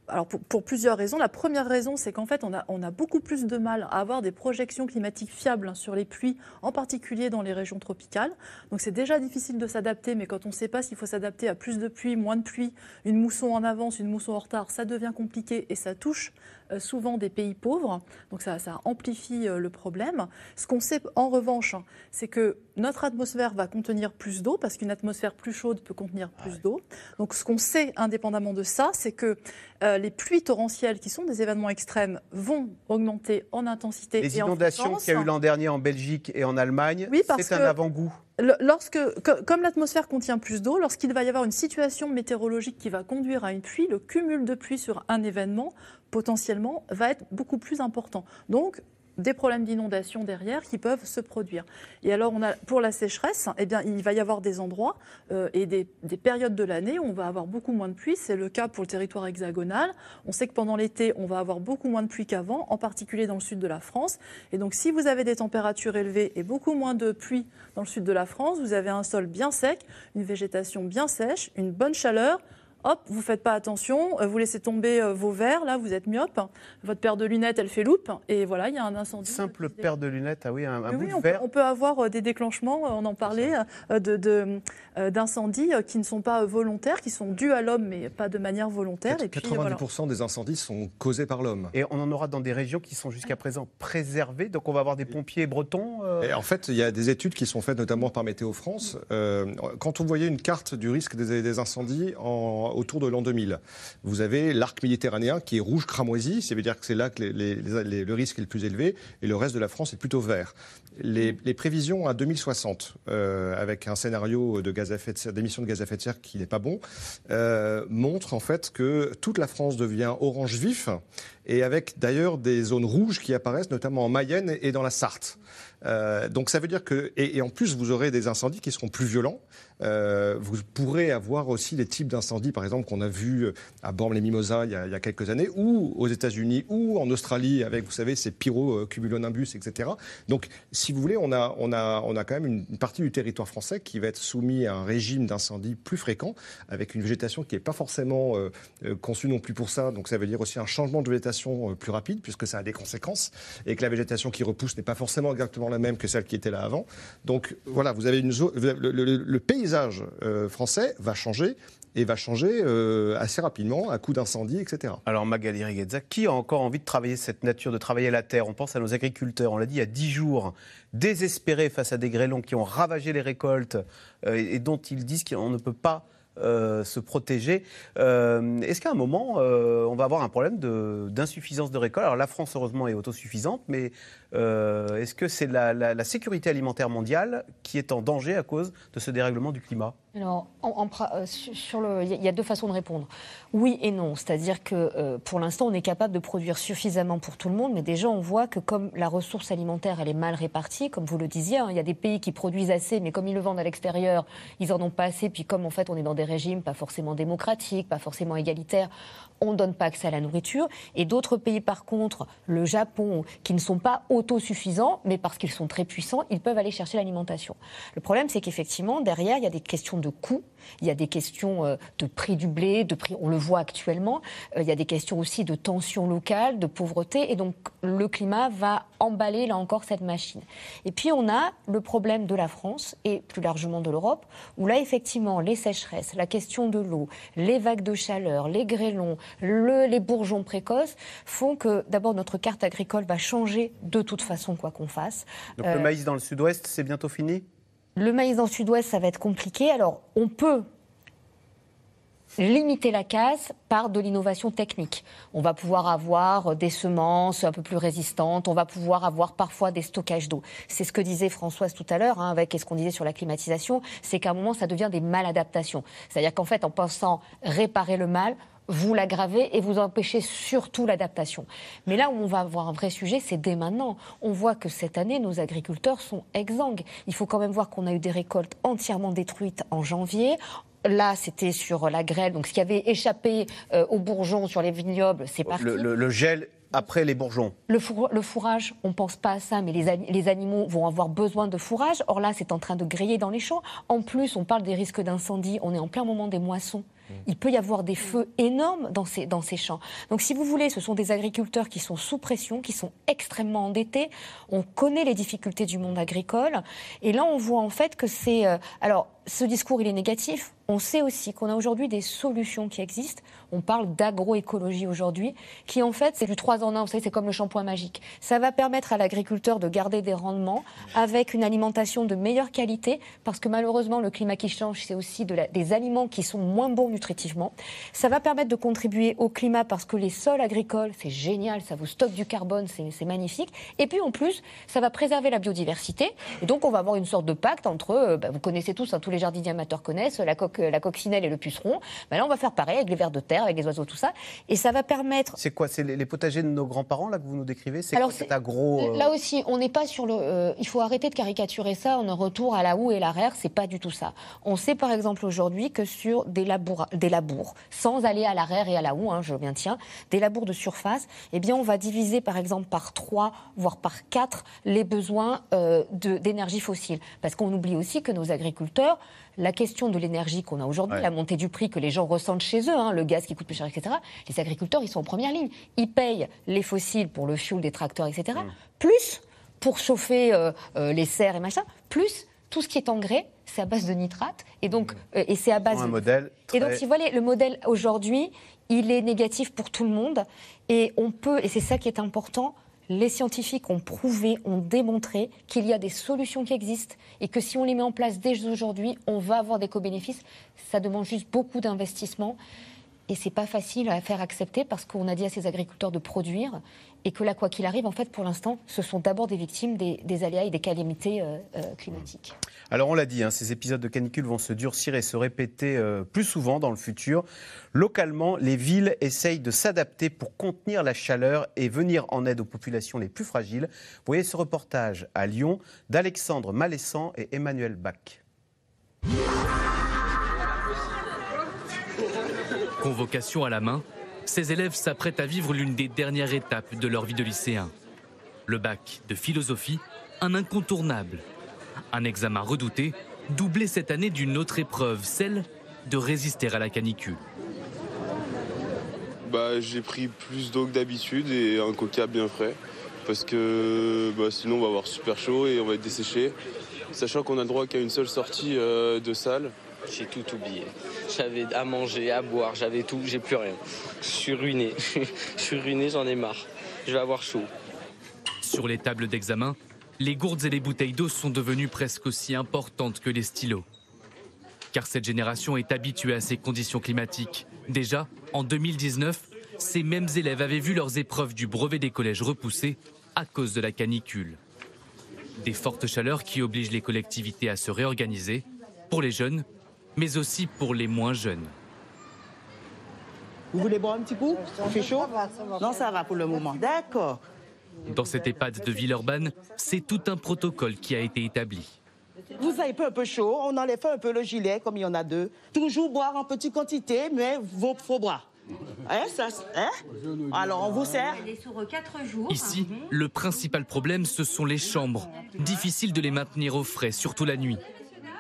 Alors pour, plusieurs raisons. La première raison, c'est qu'en fait, on a, beaucoup plus de mal à avoir des projections climatiques fiables sur les pluies, en particulier dans les régions tropicales. Donc c'est déjà difficile de s'adapter, mais quand on ne sait pas s'il faut s'adapter à plus de pluie, moins de pluie, une mousson en avance, une mousson en retard, ça devient compliqué et ça touche souvent des pays pauvres. Donc ça, ça amplifie euh, le problème. Ce qu'on sait en revanche, hein, c'est que notre atmosphère va contenir plus d'eau, parce qu'une atmosphère plus chaude peut contenir plus d'eau. Donc ce qu'on sait indépendamment de ça, c'est que euh, les pluies torrentielles, qui sont des événements extrêmes, vont augmenter en intensité Les et inondations qu'il y a eu l'an dernier en Belgique et en Allemagne, Oui, c'est un avant-goût. Lorsque, co- comme l'atmosphère contient plus d'eau, lorsqu'il va y avoir une situation météorologique qui va conduire à une pluie, le cumul de pluie sur un événement, potentiellement, va être beaucoup plus important. Donc, des problèmes d'inondation derrière qui peuvent se produire. Et alors, pour la sécheresse, eh bien, il va y avoir des endroits euh, et des, des périodes de l'année où on va avoir beaucoup moins de pluie. C'est le cas pour le territoire hexagonal. On sait que pendant l'été, on va avoir beaucoup moins de pluie qu'avant, en particulier dans le sud de la France. Et donc, si vous avez des températures élevées et beaucoup moins de pluie dans le sud de la France, vous avez un sol bien sec, une végétation bien sèche, une bonne chaleur. Hop, vous faites pas attention, euh, vous laissez tomber euh, vos verres, là vous êtes myope, votre paire de lunettes elle fait loupe, et voilà, il y a un incendie. Simple paire de lunettes, ah oui, un, un Oui, bout oui, de on, peut, verre. on peut avoir euh, des déclenchements, on en parlait, euh, de- de, d'incendies qui ne sont pas volontaires, qui sont dus à l'homme, mais pas de manière volontaire. Et puis, 90% voilà. des incendies sont causés par l'homme. Et on en aura dans des régions qui sont jusqu'à présent préservées, donc on va avoir des pompiers bretons. euh, Et en fait, il y a des études qui sont faites notamment par Météo France. Euh, quand on voyait une carte du risque des, des incendies en- autour de l'an 2000. Vous avez l'arc méditerranéen qui est rouge cramoisi, ça veut dire que c'est là que le risque est le plus élevé, et le reste de la France est plutôt vert. Les, prévisions à 2060, euh, avec un scénario de gaz à effet de d'émissions de gaz à effet de serre qui n'est pas bon, euh, montrent en fait que toute la France devient orange vif, et avec d'ailleurs des zones rouges qui apparaissent, notamment en Mayenne et dans la Sarthe. Euh, donc ça veut dire que, et, en plus vous aurez des incendies qui seront plus violents. Euh, vous pourrez avoir aussi les types d'incendies, par exemple, qu'on a vu à Bormes-les-Mimosas il, y a- il y a quelques années, ou aux États-Unis, ou en Australie, avec, vous savez, ces pyrocumulonimbus, etc. Donc, si vous voulez, on a, on a, on a quand même une, partie du territoire français qui va être soumis à un régime d'incendie plus fréquent, avec une végétation qui n'est pas forcément euh, euh, conçue non plus pour ça. Donc, ça veut dire aussi un changement de végétation euh, plus rapide, puisque ça a des conséquences, et que la végétation qui repousse n'est pas forcément exactement la même que celle qui était là avant. Donc, voilà, vous avez une zone, le, paysage euh, français va changer et va changer euh, assez rapidement à coup d'incendie, etc. Alors Magali Riguezza, qui a encore envie de travailler cette nature, de travailler la terre? On pense à nos agriculteurs, on l'a dit il y a dix jours, désespérés face à des grêlons qui ont ravagé les récoltes et dont ils disent qu'on ne peut pas euh, se protéger. Euh, Est-ce qu'à un moment, euh, on va avoir un problème de- d'insuffisance de, récolte? Alors la France, heureusement, est autosuffisante, mais est-ce que c'est la, sécurité alimentaire mondiale qui est en danger à cause de ce dérèglement du climat? Alors, il y a- deux façons de répondre. Oui et non, c'est-à-dire que pour l'instant, on est capable de produire suffisamment pour tout le monde, mais déjà on voit que comme la ressource alimentaire elle est mal répartie, comme vous le disiez, hein, il y a des pays qui produisent assez, mais comme ils le vendent à l'extérieur, ils en ont pas assez. Puis comme en fait on est dans des régimes pas forcément démocratiques, pas forcément égalitaires, on ne donne pas accès à la nourriture. Et d'autres pays, par contre, le Japon, qui ne sont pas autosuffisants, mais parce qu'ils sont très puissants, ils peuvent aller chercher l'alimentation. Le problème, c'est qu'effectivement, derrière, il y a des questions de coûts, il y a des questions euh, de prix du blé, de prix, on le voit actuellement, euh, il y a des questions aussi de tensions locales, de pauvreté, et donc le climat va emballer là encore cette machine. Et puis on a le problème de la France et plus largement de l'Europe, où là effectivement les sécheresses, la question de l'eau, les vagues de chaleur, les grêlons, le- les bourgeons précoces font que d'abord notre carte agricole va changer de toute façon quoi qu'on fasse. Donc Euh, le maïs dans le sud-ouest, c'est bientôt fini? Le maïs le sud-ouest, ça va être compliqué. Alors, on peut limiter la casse par de l'innovation technique. On va pouvoir avoir des semences un peu plus résistantes, on va pouvoir avoir parfois des stockages d'eau. C'est ce que disait Françoise tout à l'heure, hein, avec ce qu'on disait sur la climatisation, c'est qu'à un moment, ça devient des maladaptations. C'est-à-dire qu'en fait, en pensant réparer le mal, vous l'aggravez et vous empêchez surtout l'adaptation. Mais là où on va avoir un vrai sujet, c'est dès maintenant. On voit que cette année, nos agriculteurs sont exsangues. Il faut quand même voir qu'on a eu des récoltes entièrement détruites en janvier. Là, c'était sur la grêle, donc ce qui avait échappé euh, aux bourgeons sur les vignobles, c'est parti. le, le- le gel après les bourgeons. Le, four- le fourrage, on ne pense pas à ça, mais les, les animaux vont avoir besoin de fourrage. Or là, c'est en train de griller dans les champs. En plus, on parle des risques d'incendie. On est en plein moment des moissons. Il peut y avoir des feux énormes dans ces, dans ces champs. Donc, si vous voulez, ce sont des agriculteurs qui sont sous pression, qui sont extrêmement endettés. On connaît les difficultés du monde agricole. Et là, on voit en fait que c'est. euh, alors, ce discours, il est négatif. On sait aussi qu'on a aujourd'hui des solutions qui existent. On parle d'agroécologie aujourd'hui, qui en fait, c'est du 3 en 1. Vous savez, c'est comme le shampoing magique. Ça va permettre à l'agriculteur de garder des rendements avec une alimentation de meilleure qualité, parce que malheureusement, le climat qui change, c'est aussi des aliments qui sont moins bons nutritivement. Ça va permettre de contribuer au climat parce que les sols agricoles, c'est génial, ça vous stocke du carbone, c'est c'est magnifique. Et puis en plus, ça va préserver la biodiversité. Et donc, on va avoir une sorte de pacte entre, euh, bah, vous connaissez tous, hein, tous les jardiniers amateurs connaissent, la, coque, la coccinelle et le puceron. Bah, là, on va faire pareil avec les vers de terre, avec les oiseaux, tout ça. Et ça va permettre C'est quoi C'est les, potagers de nos grands-parents là que vous nous décrivez? C'est quoi cet agro euh, Là aussi, on n'est pas sur le. euh, il faut arrêter de caricaturer ça en un retour à la houe et l'arrière. C'est pas du tout ça. On sait par exemple aujourd'hui que sur des labours, des labours, sans aller à l'arrière et à la houe, hein, je maintiens, des labours de surface, eh bien, on va diviser par exemple par 3, voire par 4 les besoins euh, d'énergie fossile. Parce qu'on oublie aussi que nos agriculteurs, la question de l'énergie qu'on a aujourd'hui, Ouais. la montée du prix que les gens ressentent chez eux, hein, le gaz qui coûte plus cher, etc., les agriculteurs, ils sont en première ligne. Ils payent les fossiles pour le fuel des tracteurs, etc., Mmh. plus pour chauffer euh, euh, les serres et machin, plus tout ce qui est engrais, c'est à base de nitrate, et donc euh, et c'est à base un de- modèle et donc, si vous voulez, le modèle aujourd'hui, il est négatif pour tout le monde. Et on peut, et c'est ça qui est important, Les scientifiques ont prouvé, ont démontré qu'il y a des solutions qui existent et que si on les met en place dès aujourd'hui, on va avoir des co-bénéfices. Ça demande juste beaucoup d'investissement. Et c'est pas facile à faire accepter parce qu'on a dit à ces agriculteurs de produire et que là, quoi qu'il arrive, en fait, pour l'instant, ce sont d'abord des victimes des, aléas et des calamités euh, euh, climatiques. Alors, on l'a dit, hein, ces épisodes de canicule vont se durcir et se répéter euh, plus souvent dans le futur. Localement, les villes essayent de s'adapter pour contenir la chaleur et venir en aide aux populations les plus fragiles. Vous voyez ce reportage à Lyon d'Alexandre Malessan et Emmanuel Bach. Convocation à la main, ces élèves s'apprêtent à vivre l'une des dernières étapes de leur vie de lycéen. Le bac de philosophie, un incontournable. Un examen redouté, doublé cette année d'une autre épreuve, celle de résister à la canicule. Bah, j'ai pris plus d'eau que d'habitude et un coca bien frais. Parce que bah, sinon on va avoir super chaud et on va être desséché. Sachant qu'on a le droit qu'à une seule sortie euh, de salle. J'ai tout oublié. J'avais à manger, à boire, j'avais tout, j'ai plus rien. Je suis ruiné. Je suis ruiné, j'en ai marre. Je vais avoir chaud. Sur les tables d'examen, les gourdes et les bouteilles d'eau sont devenues presque aussi importantes que les stylos. Car cette génération est habituée à ces conditions climatiques. Déjà, en 2019, ces mêmes élèves avaient vu leurs épreuves du brevet des collèges repoussées à cause de la canicule. Des fortes chaleurs qui obligent les collectivités à se réorganiser, pour les jeunes mais aussi pour les moins jeunes. Vous voulez boire un petit coup Il fait chaud Non, ça va pour le moment. D'accord. Dans cette EHPAD de Villeurbanne, c'est tout un protocole qui a été établi. Vous avez un peu chaud, on enlève un peu le gilet, comme il y en a deux. Toujours boire en petite quantité, mais il faut boire. Hein, ça, hein Alors on vous sert. Ici, le principal problème, ce sont les chambres. Difficile de les maintenir au frais, surtout la nuit.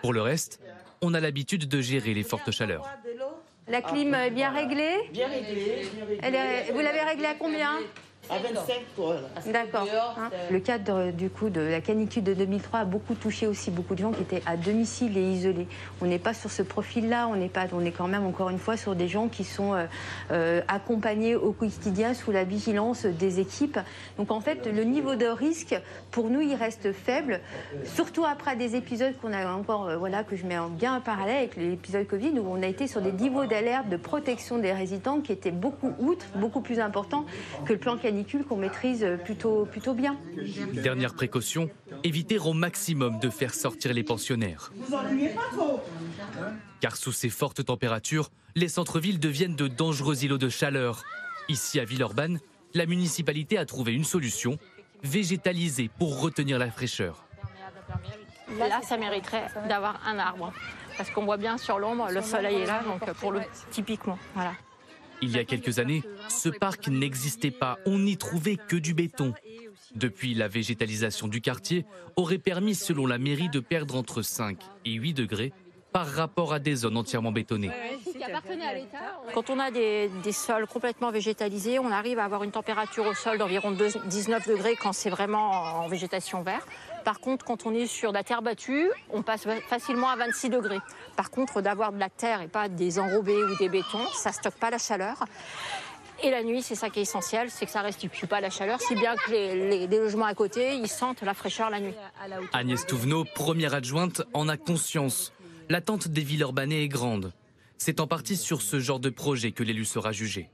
Pour le reste, on a l'habitude de gérer les fortes chaleurs. La clim est bien réglée? Bien réglée. vous l'avez réglée à combien? À 25 pour D'accord. Hein. Le cadre du coup de la canicule de 2003 a beaucoup touché aussi beaucoup de gens qui étaient à domicile et isolés. On n'est pas sur ce profil-là, on n'est pas, on est quand même encore une fois sur des gens qui sont euh, euh, accompagnés au quotidien sous la vigilance des équipes. Donc en fait, le niveau de risque pour nous, il reste faible, surtout après des épisodes qu'on a encore, euh, voilà, que je mets bien en parallèle avec l'épisode Covid où on a été sur des niveaux d'alerte de protection des résidents qui étaient beaucoup outre, beaucoup plus importants que le plan canicule qu'on maîtrise plutôt, plutôt bien. Dernière précaution, éviter au maximum de faire sortir les pensionnaires. Car sous ces fortes températures, les centres-villes deviennent de dangereux îlots de chaleur. Ici à Villeurbanne, la municipalité a trouvé une solution, végétaliser pour retenir la fraîcheur. Là, ça mériterait d'avoir un arbre. Parce qu'on voit bien sur l'ombre, le soleil est là, donc pour le typiquement. Voilà. Il y a quelques années, ce parc n'existait pas, on n'y trouvait que du béton. Depuis, la végétalisation du quartier aurait permis, selon la mairie, de perdre entre 5 et 8 degrés par rapport à des zones entièrement bétonnées. Quand on a des, sols complètement végétalisés, on arrive à avoir une température au sol d'environ 19 degrés quand c'est vraiment en végétation verte. Par contre, quand on est sur de la terre battue, on passe facilement à 26 degrés. Par contre, d'avoir de la terre et pas des enrobés ou des bétons, ça ne stocke pas la chaleur. Et la nuit, c'est ça qui est essentiel, c'est que ça ne restitue pas la chaleur, si bien que les, logements à côté, ils sentent la fraîcheur la nuit. Agnès Touvenot, première adjointe, en a conscience. L'attente des villes urbanées est grande. C'est en partie sur ce genre de projet que l'élu sera jugé.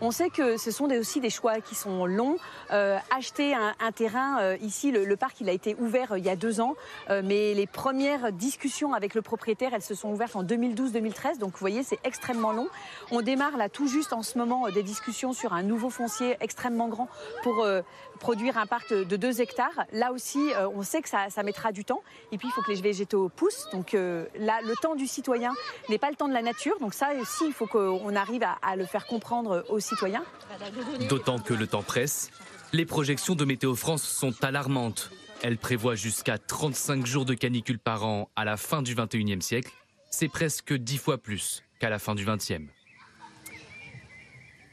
On sait que ce sont aussi des choix qui sont longs. Euh, acheter un, terrain, euh, ici, le, parc, il a été ouvert euh, il y a deux ans, mais les premières discussions avec le propriétaire, elles se sont ouvertes en 2012-2013. Donc, vous voyez, c'est extrêmement long. On démarre là tout juste en ce moment des discussions sur un nouveau foncier extrêmement grand pour produire un parc de 2 hectares. Là aussi, on sait que ça, mettra du temps. Et puis, il faut que les végétaux poussent. Donc là, le temps du citoyen n'est pas le temps de la nature. Donc ça aussi, il faut qu'on arrive à, le faire comprendre aussi D'autant que le temps presse, les projections de Météo France sont alarmantes. Elles prévoient jusqu'à 35 jours de canicule par an à la fin du 21e siècle. C'est presque 10 fois plus qu'à la fin du 20e.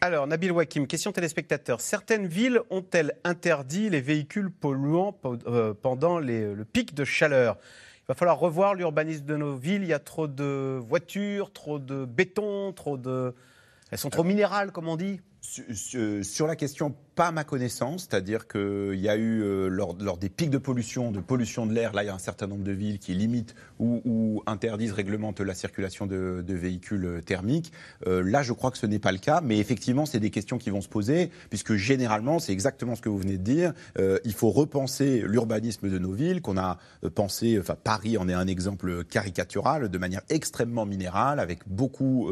Alors, Nabil Wakim, question téléspectateur. Certaines villes ont-elles interdit les véhicules polluants euh, pendant le pic de chaleur? Il va falloir revoir l'urbanisme de nos villes. Il y a trop de voitures, trop de béton, trop de elles sont trop minérales, comme on dit sur, la question pas à ma connaissance, c'est-à-dire qu'il y a eu, euh, lors, lors des pics de pollution, de pollution de l'air, là, il y a un certain nombre de villes qui limitent ou, interdisent, réglementent la circulation de, véhicules euh, thermiques. Euh, là, je crois que ce n'est pas le cas, mais effectivement, c'est des questions qui vont se poser, puisque généralement, c'est exactement ce que vous venez de dire, il faut repenser l'urbanisme de nos villes, qu'on a pensé, enfin, Paris en est un exemple caricatural, de manière extrêmement minérale, avec beaucoup,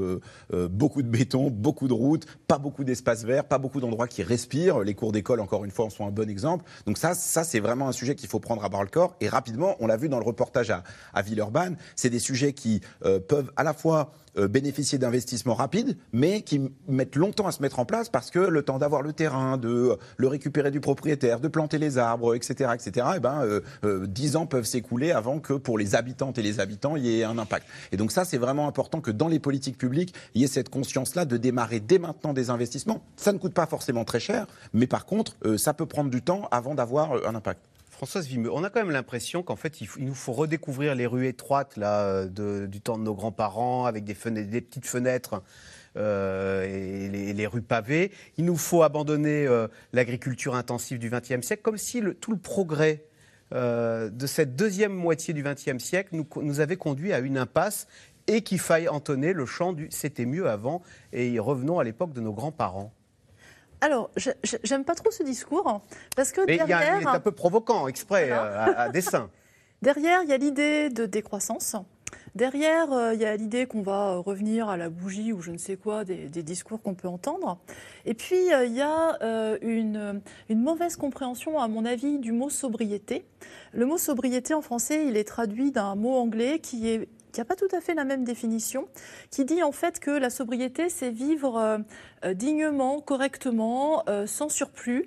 beaucoup de béton, beaucoup de routes, pas beaucoup d'espaces verts, pas beaucoup d'endroits qui respirent. Les cours d'école, encore une fois, en sont un bon exemple. Donc ça, ça c'est vraiment un sujet qu'il faut prendre à bras le corps. Et rapidement, on l'a vu dans le reportage à, à Villeurbanne, c'est des sujets qui euh, peuvent à la fois bénéficier d'investissements rapides, mais qui mettent longtemps à se mettre en place parce que le temps d'avoir le terrain, de euh, le récupérer du propriétaire, de planter les arbres, etc., etc., et ben, euh, euh, 10 ans peuvent s'écouler avant que pour les habitantes et les habitants, il y ait un impact. Et donc ça, c'est vraiment important que dans les politiques publiques, il y ait cette conscience-là de démarrer dès maintenant des investissements. Ça ne coûte pas forcément très cher, mais par contre, euh, ça peut prendre du temps avant d'avoir euh, un impact. Françoise Vimeux, on a quand même l'impression qu'en fait, il, nous faut redécouvrir les rues étroites euh, du temps de nos grands-parents, avec des, petites fenêtres euh, et les, rues pavées. Il nous faut abandonner euh, l'agriculture intensive du XXe siècle, comme si tout le progrès de cette deuxième moitié du XXe siècle nous, nous avait conduit à une impasse et qu'il faille entonner le chant du c'était mieux avant et revenons à l'époque de nos grands-parents. Alors, j'aime pas trop ce discours, parce que Mais derrière... il est un peu provoquant, exprès, Voilà. euh, à, à dessein. Derrière, il y a l'idée de décroissance. Derrière, euh, il y a l'idée qu'on va euh, revenir à la bougie ou je ne sais quoi, des, des discours qu'on peut entendre. Et puis, euh, il y a euh, une, une mauvaise compréhension, à mon avis, du mot sobriété. Le mot sobriété en français, il est traduit d'un mot anglais qui est qui n'a pas tout à fait la même définition, qui dit en fait que la sobriété, c'est vivre euh, euh, dignement, correctement, euh, sans surplus,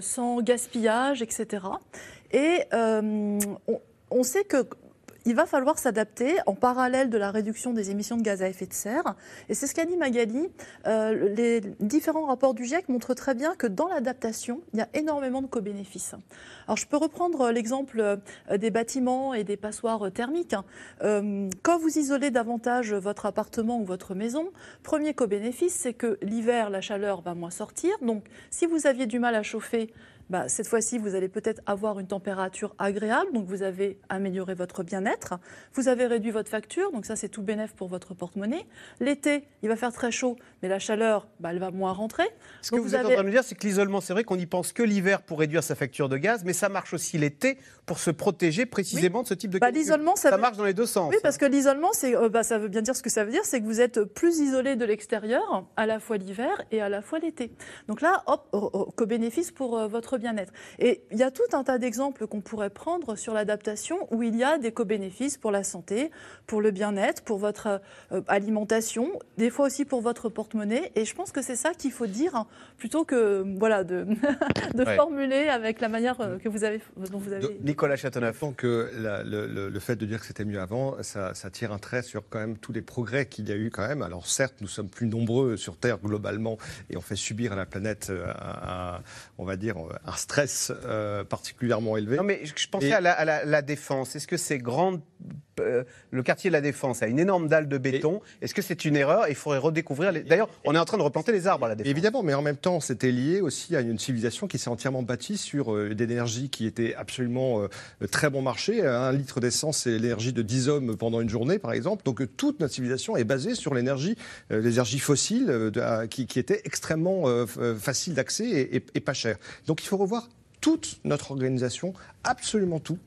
sans gaspillage, etc. Et on sait que il va falloir s'adapter en parallèle de la réduction des émissions de gaz à effet de serre. Et c'est ce qu'a dit Magali. Euh, les différents rapports du GIEC montrent très bien que dans l'adaptation, il y a énormément de co-bénéfices. Alors je peux reprendre l'exemple euh, des bâtiments et des passoires thermiques. Euh, quand vous isolez davantage votre appartement ou votre maison, premier co-bénéfice, c'est que l'hiver, la chaleur va moins sortir. Donc si vous aviez du mal à chauffer, bah, cette fois-ci, vous allez peut-être avoir une température agréable, donc vous avez amélioré votre bien-être. Vous avez réduit votre facture, donc ça, c'est tout bénéf pour votre porte-monnaie. L'été, il va faire très chaud, mais la chaleur, bah, elle va moins rentrer. Ce que Donc vous, êtes avez- en train de me dire, c'est que l'isolement, c'est vrai qu'on n'y pense que l'hiver pour réduire sa facture de gaz, mais ça marche aussi l'été pour se protéger précisément de ce type de Bah, l'isolement, ça, veut- marche dans les deux sens. Oui, parce que l'isolement, c'est, euh, bah, ça veut bien dire ce que ça veut dire, c'est que vous êtes plus isolé de l'extérieur, à la fois l'hiver et à la fois l'été. Donc là, hop, oh, oh, co-bénéfice pour euh, votre bien-être. Et il y a tout un tas d'exemples qu'on pourrait prendre sur l'adaptation où il y a des co-bénéfices pour la santé, pour le bien-être, pour votre euh, alimentation, des fois aussi pour votre porte-monnaie. Et je pense que c'est ça qu'il faut dire hein, plutôt que voilà de, de Ouais. formuler avec la manière euh, que vous avez, dont vous avez. Nicolas Châteauneuf. Je pense que la- le, le- le fait de dire que c'était mieux avant, ça, ça tire un trait sur quand même tous les progrès qu'il y a eu quand même. Alors certes, nous sommes plus nombreux sur Terre globalement et on fait subir à la planète euh, un, un- on va dire un stress euh, particulièrement élevé. Non, mais je pensais Et- à, la, à la- la défense. Est-ce que c'est grande. euh, le quartier de la Défense a une énorme dalle de béton? Est-ce que c'est une erreur? Il faudrait redécouvrir. les- D'ailleurs, on est en train de replanter les arbres à la Défense. Évidemment, mais en même temps, c'était lié aussi à une civilisation qui s'est entièrement bâtie sur euh, des énergies qui étaient absolument euh, très bon marché. Un litre d'essence, c'est l'énergie de 10 hommes pendant une journée, par exemple. Donc euh, toute notre civilisation est basée sur l'énergie, l'énergie fossile qui, était extrêmement facile d'accès et, pas cher. Donc il faut revoir toute notre organisation, absolument tout,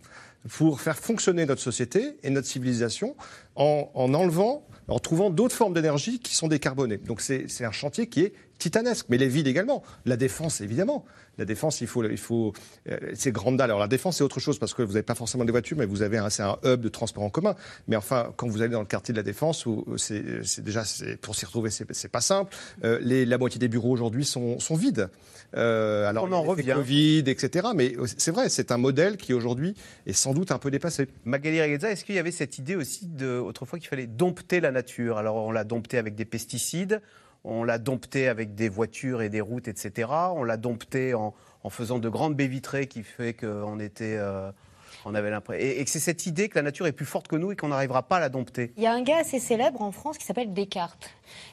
pour faire fonctionner notre société et notre civilisation en enlevant, en trouvant d'autres formes d'énergie qui sont décarbonées. Donc c'est un chantier qui est titanesque, mais les villes également. La défense, évidemment. La défense, il faut, il faut, euh, c'est grande dalle. Alors la défense, c'est autre chose parce que vous n'avez pas forcément des voitures, mais vous avez un, c'est un hub de transport en commun. Mais enfin, quand vous allez dans le quartier de la défense, où c'est, c'est déjà, pour s'y retrouver, c'est, c'est pas simple. Euh, les, la moitié des bureaux aujourd'hui sont, sont vides. Euh, alors On en revient. Covid, etc. Mais c'est vrai, c'est un modèle qui aujourd'hui est sans doute un peu dépassé. Magali Regueza, est-ce qu'il y avait cette idée aussi de, autrefois qu'il fallait dompter la nature? Alors on l'a dompté avec des pesticides, on l'a dompté avec des voitures et des routes, etc. On l'a dompté en, faisant de grandes baies vitrées qui fait qu'on était. euh, On avait l'impression. Et, et que c'est cette idée que la nature est plus forte que nous et qu'on n'arrivera pas à la dompter. Il y a un gars assez célèbre en France qui s'appelle Descartes.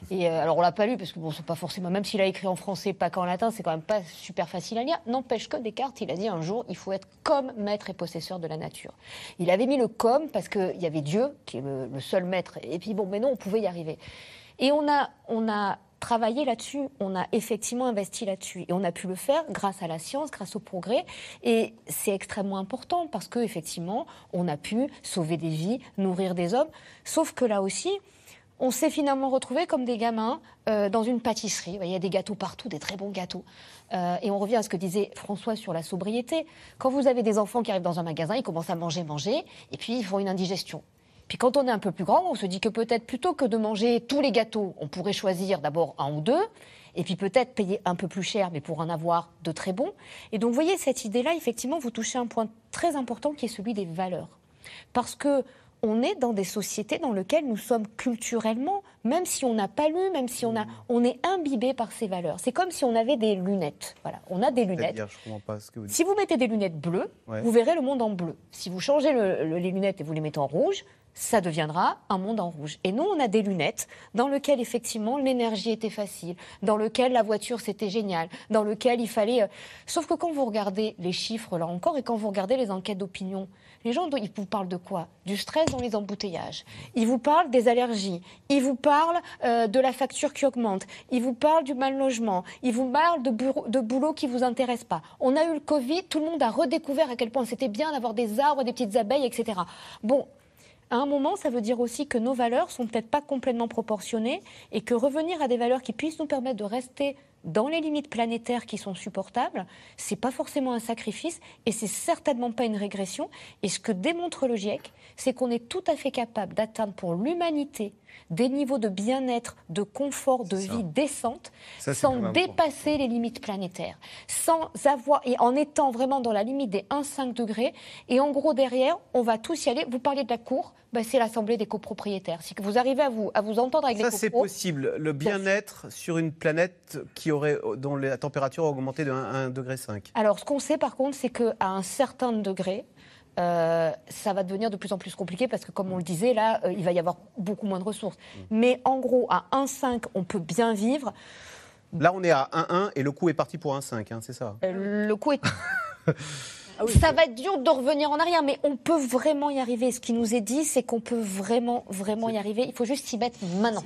Et euh, alors on l'a pas lu parce que bon, c'est pas forcément, même s'il a écrit en français, pas qu'en latin, c'est quand même pas super facile à lire. N'empêche que Descartes, il a dit un jour, il faut être comme maître et possesseur de la nature. Il avait mis le comme parce qu'il y avait Dieu qui est le, le seul maître. Et puis bon, mais non, on pouvait y arriver. Et on a, on a travaillé là-dessus, on a effectivement investi là-dessus. Et on a pu le faire grâce à la science, grâce au progrès. Et c'est extrêmement important parce qu'effectivement, on a pu sauver des vies, nourrir des hommes. Sauf que là aussi, on s'est finalement retrouvés comme des gamins euh, dans une pâtisserie. Il y a des gâteaux partout, des très bons gâteaux. Euh, et on revient à ce que disait François sur la sobriété. Quand vous avez des enfants qui arrivent dans un magasin, ils commencent à manger, manger, et puis ils font une indigestion. Puis quand on est un peu plus grand, on se dit que peut-être plutôt que de manger tous les gâteaux, on pourrait choisir d'abord un ou deux, et puis peut-être payer un peu plus cher, mais pour en avoir de très bons. Et donc, vous voyez, cette idée-là, effectivement, vous touchez un point très important qui est celui des valeurs. Parce que on est dans des sociétés dans lesquelles nous sommes culturellement, même si on n'a pas lu, même si on a, on est imbibé par ces valeurs. C'est comme si on avait des lunettes. Voilà, on a des lunettes. C'est-à-dire, je comprends pas ce que vous dites. Si vous mettez des lunettes bleues, Ouais. vous verrez le monde en bleu. Si vous changez le- le- les lunettes et vous les mettez en rouge, ça deviendra un monde en rouge. Et nous, on a des lunettes dans lesquelles, effectivement, l'énergie était facile, dans lequel la voiture, c'était génial, dans lequel il fallait... euh, Sauf que quand vous regardez les chiffres, là encore, et quand vous regardez les enquêtes d'opinion, les gens, ils vous parlent de quoi? Du stress dans les embouteillages. Ils vous parlent des allergies. Ils vous parlent euh, de la facture qui augmente. Ils vous parlent du mal logement. Ils vous parlent de, de boulot qui vous intéresse pas. On a eu le Covid, tout le monde a redécouvert à quel point c'était bien d'avoir des arbres, des petites abeilles, etc. Bon, à un moment, ça veut dire aussi que nos valeurs sont peut-être pas complètement proportionnées et que revenir à des valeurs qui puissent nous permettre de rester dans les limites planétaires qui sont supportables, c'est pas forcément un sacrifice et c'est certainement pas une régression. Et ce que démontre le GIEC, c'est qu'on est tout à fait capable d'atteindre pour l'humanité des niveaux de bien-être, de confort, de vie décente, Ça, c'est sans dépasser les limites planétaires, sans avoir et en étant vraiment dans la limite des 1,5 degrés. Et en gros derrière, on va tous y aller. Vous parliez de la cour, ben, c'est l'assemblée des copropriétaires. Si vous arrivez à vous à vous entendre avec Ça, les c'est copros, possible. Le bien-être sur une planète qui aurait, dont la température a augmenté de 1,5 degré. Alors, ce qu'on sait par contre, c'est qu'à un certain degré, euh, ça va devenir de plus en plus compliqué parce que, comme on le disait, là, euh, il va y avoir beaucoup moins de ressources. Mais en gros, à 1,5, on peut bien vivre. Là, on est à 1,1 et le coup est parti pour 1,5, hein, c'est ça Euh, le coût est. Ça va être dur de revenir en arrière, mais on peut vraiment y arriver. Ce qui nous est dit, c'est qu'on peut vraiment, vraiment y arriver. Il faut juste s'y mettre maintenant.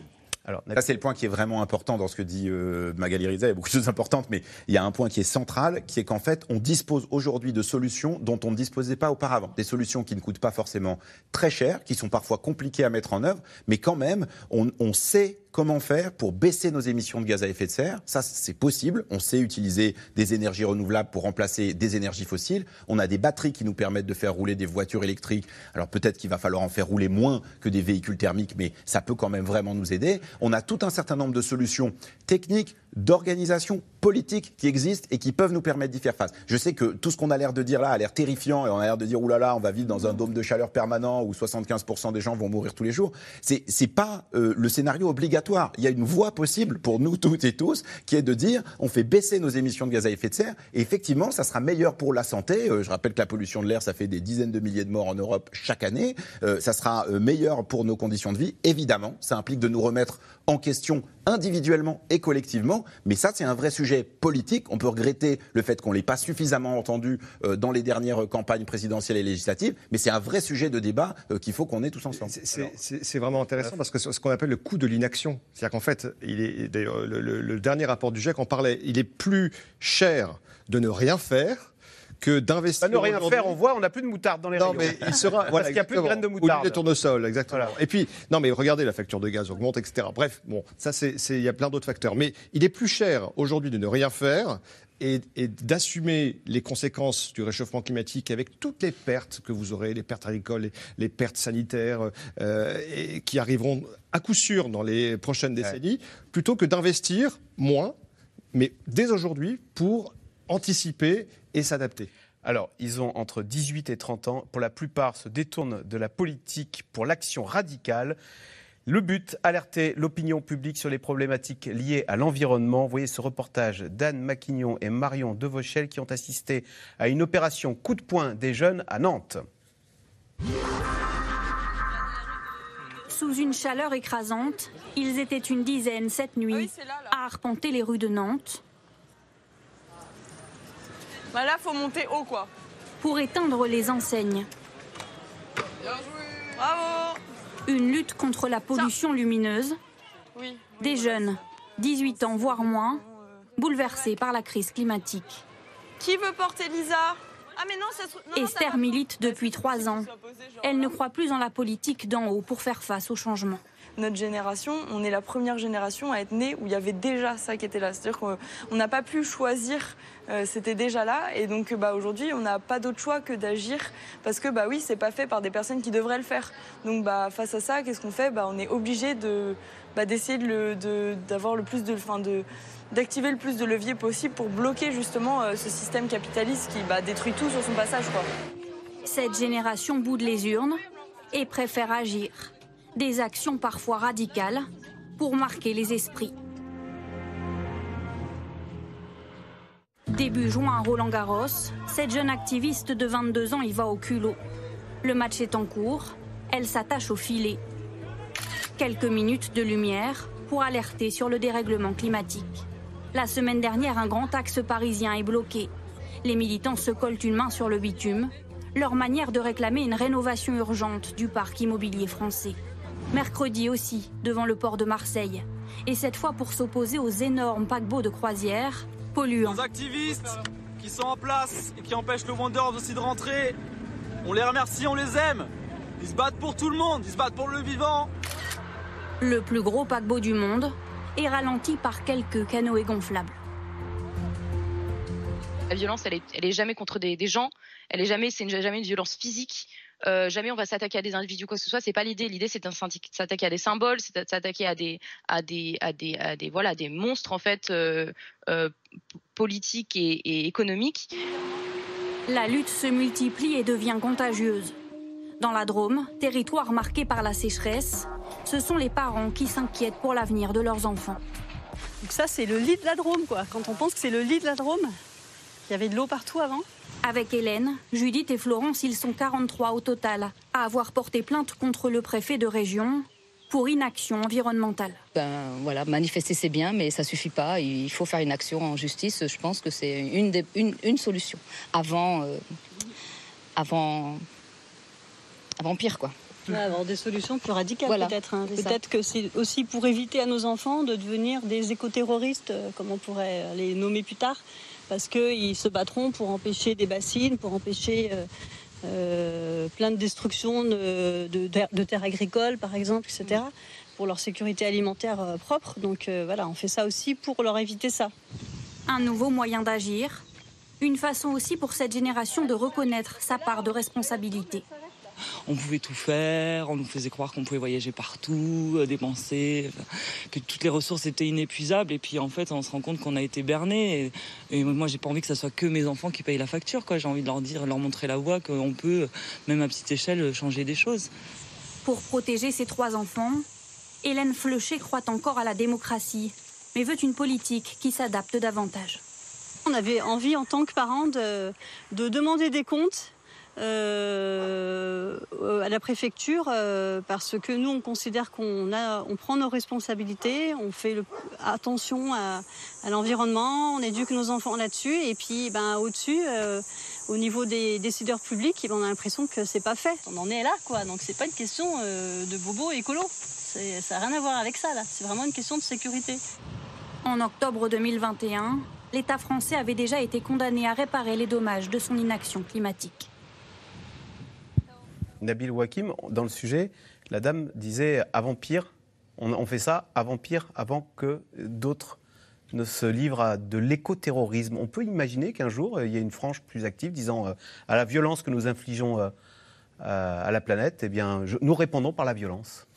Alors, Ça, c'est le point qui est vraiment important dans ce que dit euh, Magali Riza. Il y a beaucoup de choses importantes, mais il y a un point qui est central, qui est qu'en fait, on dispose aujourd'hui de solutions dont on ne disposait pas auparavant. Des solutions qui ne coûtent pas forcément très cher, qui sont parfois compliquées à mettre en œuvre, mais quand même, on, on sait comment faire pour baisser nos émissions de gaz à effet de serre. Ça, c'est possible. On sait utiliser des énergies renouvelables pour remplacer des énergies fossiles. On a des batteries qui nous permettent de faire rouler des voitures électriques. Alors peut-être qu'il va falloir en faire rouler moins que des véhicules thermiques, mais ça peut quand même vraiment nous aider. On a tout un certain nombre de solutions techniques, d'organisation politique qui existent et qui peuvent nous permettre d'y faire face. Je sais que tout ce qu'on a l'air de dire là a l'air terrifiant et on a l'air de dire oulala, on va vivre dans un dôme de chaleur permanent où 75% des gens vont mourir tous les jours. C'est c'est pas euh, le scénario obligatoire. Il y a une voie possible pour nous toutes et tous qui est de dire on fait baisser nos émissions de gaz à effet de serre et effectivement ça sera meilleur pour la santé. Euh, je rappelle que la pollution de l'air ça fait des dizaines de milliers de morts en Europe chaque année. Euh, ça sera euh, meilleur pour nos conditions de vie. Évidemment, ça implique de nous remettre en question individuellement et collectivement. Mais ça, c'est un vrai sujet politique. On peut regretter le fait qu'on l'ait pas suffisamment entendu euh, dans les dernières campagnes présidentielles et législatives, mais c'est un vrai sujet de débat euh, qu'il faut qu'on ait tous ensemble. C'est- vraiment intéressant parce que ce qu'on appelle le coût de l'inaction. C'est-à-dire qu'en fait, il est, le- le dernier rapport du GIEC en parlait. Il est plus cher de ne rien faire que d'investir. Bah, ne rien faire, on voit, on n'a plus de moutarde dans les Non, rayons. mais il sera. Parce voilà, qu'il n'y a plus de graines de Au lieu moutarde. des tournesols, exactement. Et puis, non, mais regardez, la facture de gaz augmente, etc. Bref, bon, ça, c'est, il y a plein d'autres facteurs. Mais il est plus cher aujourd'hui de ne rien faire et, et d'assumer les conséquences du réchauffement climatique avec toutes les pertes que vous aurez, les pertes agricoles, les, les pertes sanitaires, euh, et qui arriveront à coup sûr dans les prochaines décennies, plutôt que d'investir moins, mais dès aujourd'hui, pour anticiper et s'adapter. Alors, ils ont entre 18 et 30 ans. Pour la plupart, se détournent de la politique pour l'action radicale. Le but, alerter l'opinion publique sur les problématiques liées à l'environnement. Vous voyez ce reportage d'Anne Maquignon et Marion Devauchel qui ont assisté à une opération coup de poing des jeunes à Nantes. Sous une chaleur écrasante, ils étaient une dizaine cette nuit à arpenter les rues de Nantes. Bah là, faut monter haut, quoi. Pour éteindre les enseignes. Bravo Une lutte contre la pollution lumineuse. Oui. Des jeunes, 18 ans voire moins, bouleversés par la crise climatique. Qui veut porter Lisa? Ah, mais non, ça se... non, non, Esther milite depuis trois ans. Elle ne croit plus en la politique d'en haut pour faire face au changement. Notre génération, on est la première génération à être née où il y avait déjà ça qui était là. C'est-à-dire qu'on on n'a pas pu choisir, euh, c'était déjà là. Et donc bah, aujourd'hui, on n'a pas d'autre choix que d'agir parce que bah oui, c'est pas fait par des personnes qui devraient le faire. Donc bah, face à ça, qu'est-ce qu'on fait? Bah, On est obligé de, bah, d'essayer d'avoir le plus de, de d'activer le plus de leviers possible pour bloquer justement euh, ce système capitaliste qui bah, détruit tout sur son passage. Cette génération boude les urnes et préfère agir. Des actions parfois radicales pour marquer les esprits. Début juin à Roland-Garros, cette jeune activiste de 22 ans y va au culot. Le match est en cours, elle s'attache au filet. Quelques minutes de lumière pour alerter sur le dérèglement climatique. La semaine dernière, un grand axe parisien est bloqué. Les militants se collent une main sur le bitume, leur manière de réclamer une rénovation urgente du parc immobilier français. Mercredi aussi, devant le port de Marseille. Et cette fois pour s'opposer aux énormes paquebots de croisière polluants. Les activistes qui sont en place et qui empêchent le Wonders aussi de rentrer, on les remercie, on les aime. Ils se battent pour tout le monde, ils se battent pour le vivant. Le plus gros paquebot du monde est ralenti par quelques canoës gonflables. La violence, elle est, elle est jamais contre des, des gens. Elle est jamais, c'est jamais une violence physique. Euh, jamais on va s'attaquer à des individus quoi que ce soit. C'est pas l'idée. L'idée, c'est de s'attaquer à des symboles, c'est de s'attaquer à des, à des, à des, à des, voilà, des monstres en fait euh, euh, politiques et, et économiques. La lutte se multiplie et devient contagieuse. Dans la Drôme, territoire marqué par la sécheresse, ce sont les parents qui s'inquiètent pour l'avenir de leurs enfants. Donc ça, c'est le lit de la Drôme, quoi. Quand on pense que c'est le lit de la Drôme, il y avait de l'eau partout avant. Avec Hélène, Judith et Florence, ils sont 43 au total à avoir porté plainte contre le préfet de région pour inaction environnementale. Ben voilà, manifester c'est bien, mais ça suffit pas. Il faut faire une action en justice. Je pense que c'est une, des- une, une solution avant, euh, avant, avant pire quoi. Ouais, avoir des solutions plus radicales Voilà, peut-être. hein. Peut-être que c'est aussi pour éviter à nos enfants de devenir des écoterroristes, euh, comme on pourrait les nommer plus tard, parce qu'ils se battront pour empêcher des bassines, pour empêcher euh, euh, plein de destructions de, de- de terres agricoles, par exemple, etc., pour leur sécurité alimentaire euh, propre. Donc euh, voilà, on fait ça aussi pour leur éviter ça. Un nouveau moyen d'agir, une façon aussi pour cette génération de reconnaître sa part de responsabilité. On pouvait tout faire, on nous faisait croire qu'on pouvait voyager partout, euh, dépenser, que toutes les ressources étaient inépuisables. Et puis en fait, on se rend compte qu'on a été berné. Et, et moi, j'ai pas envie que ce soit que mes enfants qui payent la facture. quoi. J'ai envie de leur dire, leur montrer la voie qu'on peut, même à petite échelle, changer des choses. Pour protéger ses trois enfants, Hélène Fleuchet croit encore à la démocratie, mais veut une politique qui s'adapte davantage. On avait envie en tant que parents de, de demander des comptes euh, à la préfecture euh, parce que nous on considère qu'on a, on prend nos responsabilités, on fait attention à, l'environnement, on éduque nos enfants là-dessus et puis ben, au-dessus, euh, au niveau des décideurs publics, eh ben, on a l'impression que c'est pas fait. On en est là quoi, donc c'est pas une question de bobo écolo, ça n'a rien à voir avec ça là, c'est vraiment une question de sécurité. En octobre 2021, l'État français avait déjà été condamné à réparer les dommages de son inaction climatique. Nabil Wakim, dans le sujet, la dame disait avant pire, on, fait ça avant pire, avant que d'autres ne se livrent à de l'écoterrorisme. On peut imaginer qu'un jour, euh, il y ait une frange plus active disant euh, à la violence que nous infligeons euh, à la planète, eh bien, nous répondons par la violence.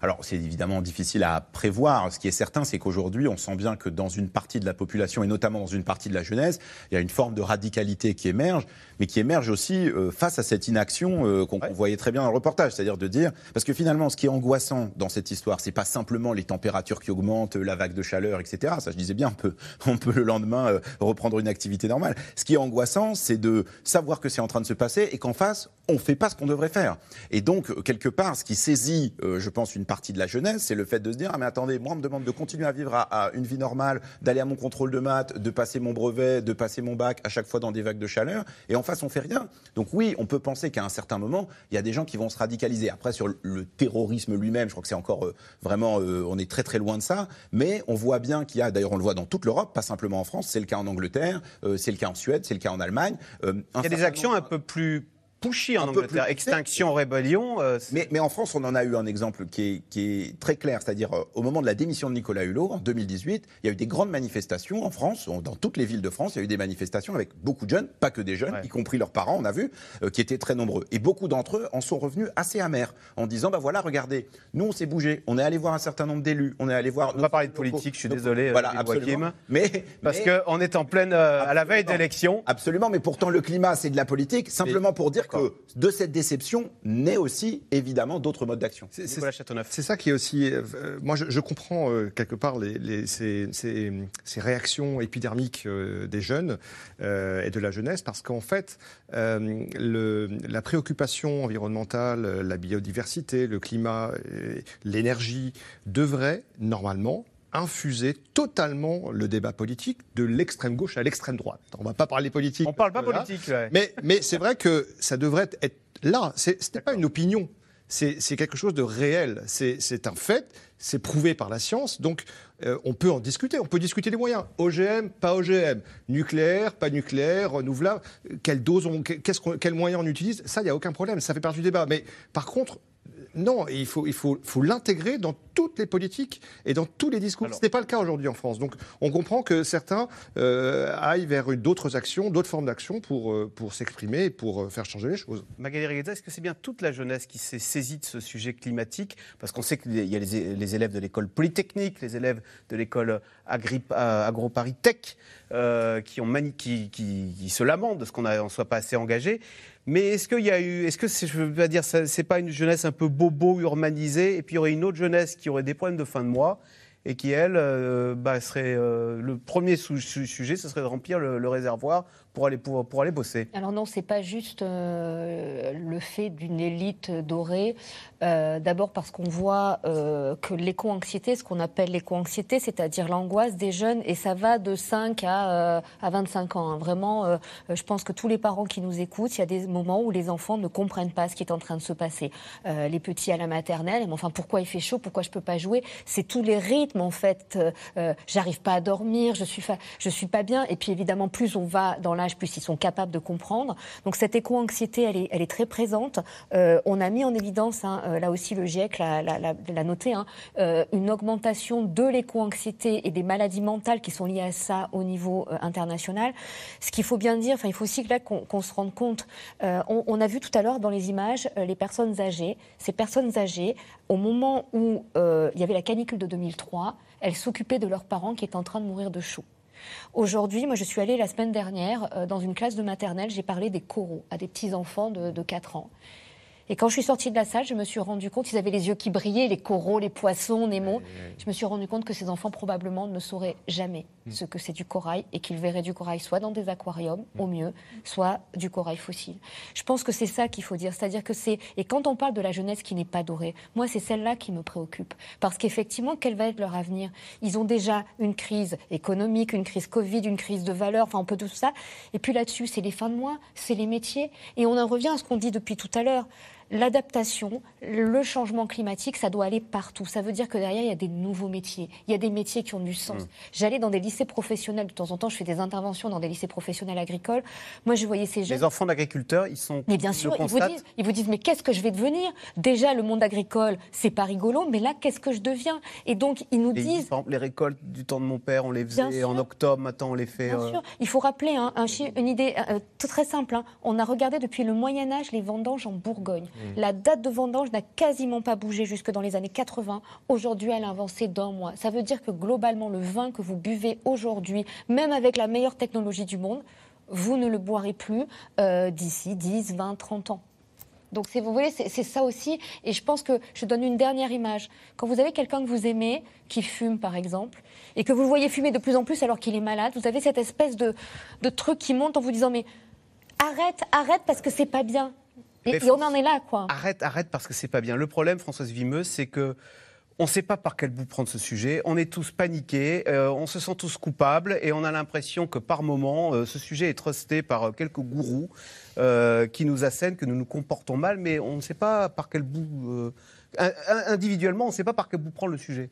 Alors, c'est évidemment difficile à prévoir. Ce qui est certain, c'est qu'aujourd'hui, on sent bien que dans une partie de la population, et notamment dans une partie de la jeunesse, il y a une forme de radicalité qui émerge, mais qui émerge aussi euh, face à cette inaction euh, qu'on voyait très bien dans le reportage. C'est-à-dire de dire, parce que finalement, ce qui est angoissant dans cette histoire, c'est pas simplement les températures qui augmentent, la vague de chaleur, etc. Ça, je disais bien, on peut, on peut le lendemain euh, reprendre une activité normale. Ce qui est angoissant, c'est de savoir que c'est en train de se passer et qu'en face, on fait pas ce qu'on devrait faire. Et donc, quelque part, ce qui saisit, euh, je pense, une partie de la jeunesse, c'est le fait de se dire, ah mais attendez, moi on me demande de continuer à vivre à, à une vie normale, d'aller à mon contrôle de maths, de passer mon brevet, de passer mon bac à chaque fois dans des vagues de chaleur, et en face on fait rien. Donc oui, on peut penser qu'à un certain moment, il y a des gens qui vont se radicaliser. Après, sur le, terrorisme lui-même, je crois que c'est encore euh, vraiment, euh, on est très très loin de ça, mais on voit bien qu'il y a, d'ailleurs on le voit dans toute l'Europe, pas simplement en France, c'est le cas en Angleterre, euh, c'est le cas en Suède, c'est le cas en Allemagne. Il y a des actions un peu plus pushy en Un Angleterre. plus- Extinction, rébellion. euh, Mais, mais en France, on en a eu un exemple qui est, qui est très clair, c'est-à-dire euh, au moment de la démission de Nicolas Hulot en 2018, il y a eu des grandes manifestations en France, dans toutes les villes de France, il y a eu des manifestations avec beaucoup de jeunes, pas que des jeunes, y compris leurs parents, on a vu, euh, qui étaient très nombreux. Et beaucoup d'entre eux en sont revenus assez amers, en disant, bah voilà, regardez, nous on s'est bougé, on est allé voir un certain nombre d'élus, on est allé voir... On va parler de politique, je suis désolé, Voilà, absolument. Mais, Parce qu'on est en pleine, à la veille d'élection. Absolument, mais pourtant le climat, c'est de la politique, simplement pour dire que de cette déception naît aussi évidemment d'autres modes d'action. C'est ça qui est aussi. euh, euh, moi, je, je comprends euh, quelque part les, les- ces, ces- ces réactions épidermiques euh, des jeunes euh, et de la jeunesse, parce qu'en fait, euh, le- la préoccupation environnementale, la biodiversité, le climat, l'énergie devraient normalement infuser totalement le débat politique de l'extrême gauche à l'extrême droite. On va pas parler politique. On parle pas politique, ouais. Mais, mais c'est vrai que ça devrait être là. Ce n'est pas une opinion. C'est quelque chose de réel. C'est un fait. C'est prouvé par la science. Donc, euh, on peut en discuter. On peut discuter des moyens. OGM, pas OGM. Nucléaire, pas nucléaire. Renouvelable. Quelle dose on, quels moyens on utilise? Ça, il n'y a aucun problème. Ça fait partie du débat. Mais par contre, non, il faut, il faut, faut l'intégrer dans toutes les politiques et dans tous les discours. Ce n'est pas le cas aujourd'hui en France. Donc on comprend que certains euh, aillent vers d'autres actions, d'autres formes d'action pour, euh, pour s'exprimer et pour euh, faire changer les choses. Magali Regueza, est-ce que c'est bien toute la jeunesse qui s'est saisie de ce sujet climatique? Parce qu'on sait qu'il y a les, les élèves de l'école polytechnique, les élèves de l'école Euh, AgroParis Tech, euh, qui, qui, qui- se lamentent de ce qu'on ne soit pas assez engagé. Mais est-ce qu'il y a eu, est-ce que je veux pas dire, c'est pas une jeunesse un peu bobo, urbanisée, et puis il y aurait une autre jeunesse qui aurait des problèmes de fin de mois et qui elle euh, bah, serait le premier sujet, ce serait de remplir le réservoir pour aller bosser. Alors non, c'est pas juste euh, le fait d'une élite dorée. Euh, D'abord parce qu'on voit euh, que l'éco-anxiété, ce qu'on appelle l'éco-anxiété, c'est-à-dire l'angoisse des jeunes, et ça va de 5 à, à 25 ans. hein. Vraiment, je pense que tous les parents qui nous écoutent, il y a des moments où les enfants ne comprennent pas ce qui est en train de se passer. Les petits à la maternelle, mais enfin pourquoi il fait chaud, pourquoi je peux pas jouer? C'est tous les rythmes en fait. J'arrive pas à dormir, je suis suis pas bien. Et puis évidemment, plus on va dans plus ils sont capables de comprendre. Donc cette éco-anxiété, elle est, très présente. Euh, on a mis en évidence, hein, euh, là aussi le GIEC l'a, noté, hein, euh, une augmentation de l'éco-anxiété et des maladies mentales qui sont liées à ça au niveau international. Ce qu'il faut bien dire, enfin il faut aussi là qu'on, se rende compte. on, on a vu tout à l'heure dans les images les personnes âgées. Ces personnes âgées, au moment où il y avait la canicule de 2003, elles s'occupaient de leurs parents qui étaient en train de mourir de chaud. Aujourd'hui, moi je suis allée la semaine dernière euh, dans une classe de maternelle, j'ai parlé des coraux à des petits-enfants de, de 4 ans. Et quand je suis sortie de la salle, je me suis rendu compte, ils avaient les yeux qui brillaient, les coraux, les poissons, Nemo. Je me suis rendu compte que ces enfants probablement ne sauraient jamais ce que c'est du corail et qu'ils verraient du corail soit dans des aquariums, au mieux, soit du corail fossile. Je pense que c'est ça qu'il faut dire. C'est-à-dire que c'est. Et quand on parle de la jeunesse qui n'est pas dorée, moi, c'est celle-là qui me préoccupe. Parce qu'effectivement, quel va être leur avenir? Ils ont déjà une crise économique, une crise Covid, une crise de valeur, enfin, on peut tout ça. Et puis là-dessus, c'est les fins de mois, c'est les métiers. Et on en revient à ce qu'on dit depuis tout à l'heure. L'adaptation, le changement climatique, ça doit aller partout. Ça veut dire que derrière, il y a des nouveaux métiers. Il y a des métiers qui ont du sens. J'allais dans des lycées professionnels de temps en temps, je fais des interventions dans des lycées professionnels agricoles. Moi, je voyais ces jeunes. Les enfants d'agriculteurs, ils sont. Mais bien sûr, ils vous, disent, ils vous disent, mais qu'est-ce que je vais devenir? Déjà, le monde agricole, c'est pas rigolo, mais là, qu'est-ce que je deviens? Et donc, ils nous Les, disent, par exemple, les récoltes du temps de mon père, on les faisait en octobre, maintenant on les fait. Bien euh, sûr, il faut rappeler hein, un une idée euh, très- très simple. hein. On a regardé depuis le Moyen Âge les vendanges en Bourgogne. La date de vendange n'a quasiment pas bougé jusque dans les années 80. Aujourd'hui, elle a avancé d'un mois. Ça veut dire que globalement, le vin que vous buvez aujourd'hui, même avec la meilleure technologie du monde, vous ne le boirez plus euh, d'ici 10, 20, 30 ans. Donc, vous voyez, c'est ça aussi. Et je pense que je donne une dernière image. Quand vous avez quelqu'un que vous aimez, qui fume par exemple, et que vous le voyez fumer de plus en plus alors qu'il est malade, vous avez cette espèce de, de truc qui monte en vous disant mais arrête, arrête parce que c'est pas bien. Et, on en est là, quoi. Arrête, arrête parce que c'est pas bien. Le problème, Françoise Vimeuse, c'est que on ne sait pas par quel bout prendre ce sujet. On est tous paniqués, euh, on se sent tous coupables et on a l'impression que par moment, euh, ce sujet est trusté par euh, quelques gourous qui nous assènent que nous nous comportons mal, mais on ne sait pas par quel bout. individuellement, on ne sait pas par quel bout prendre le sujet.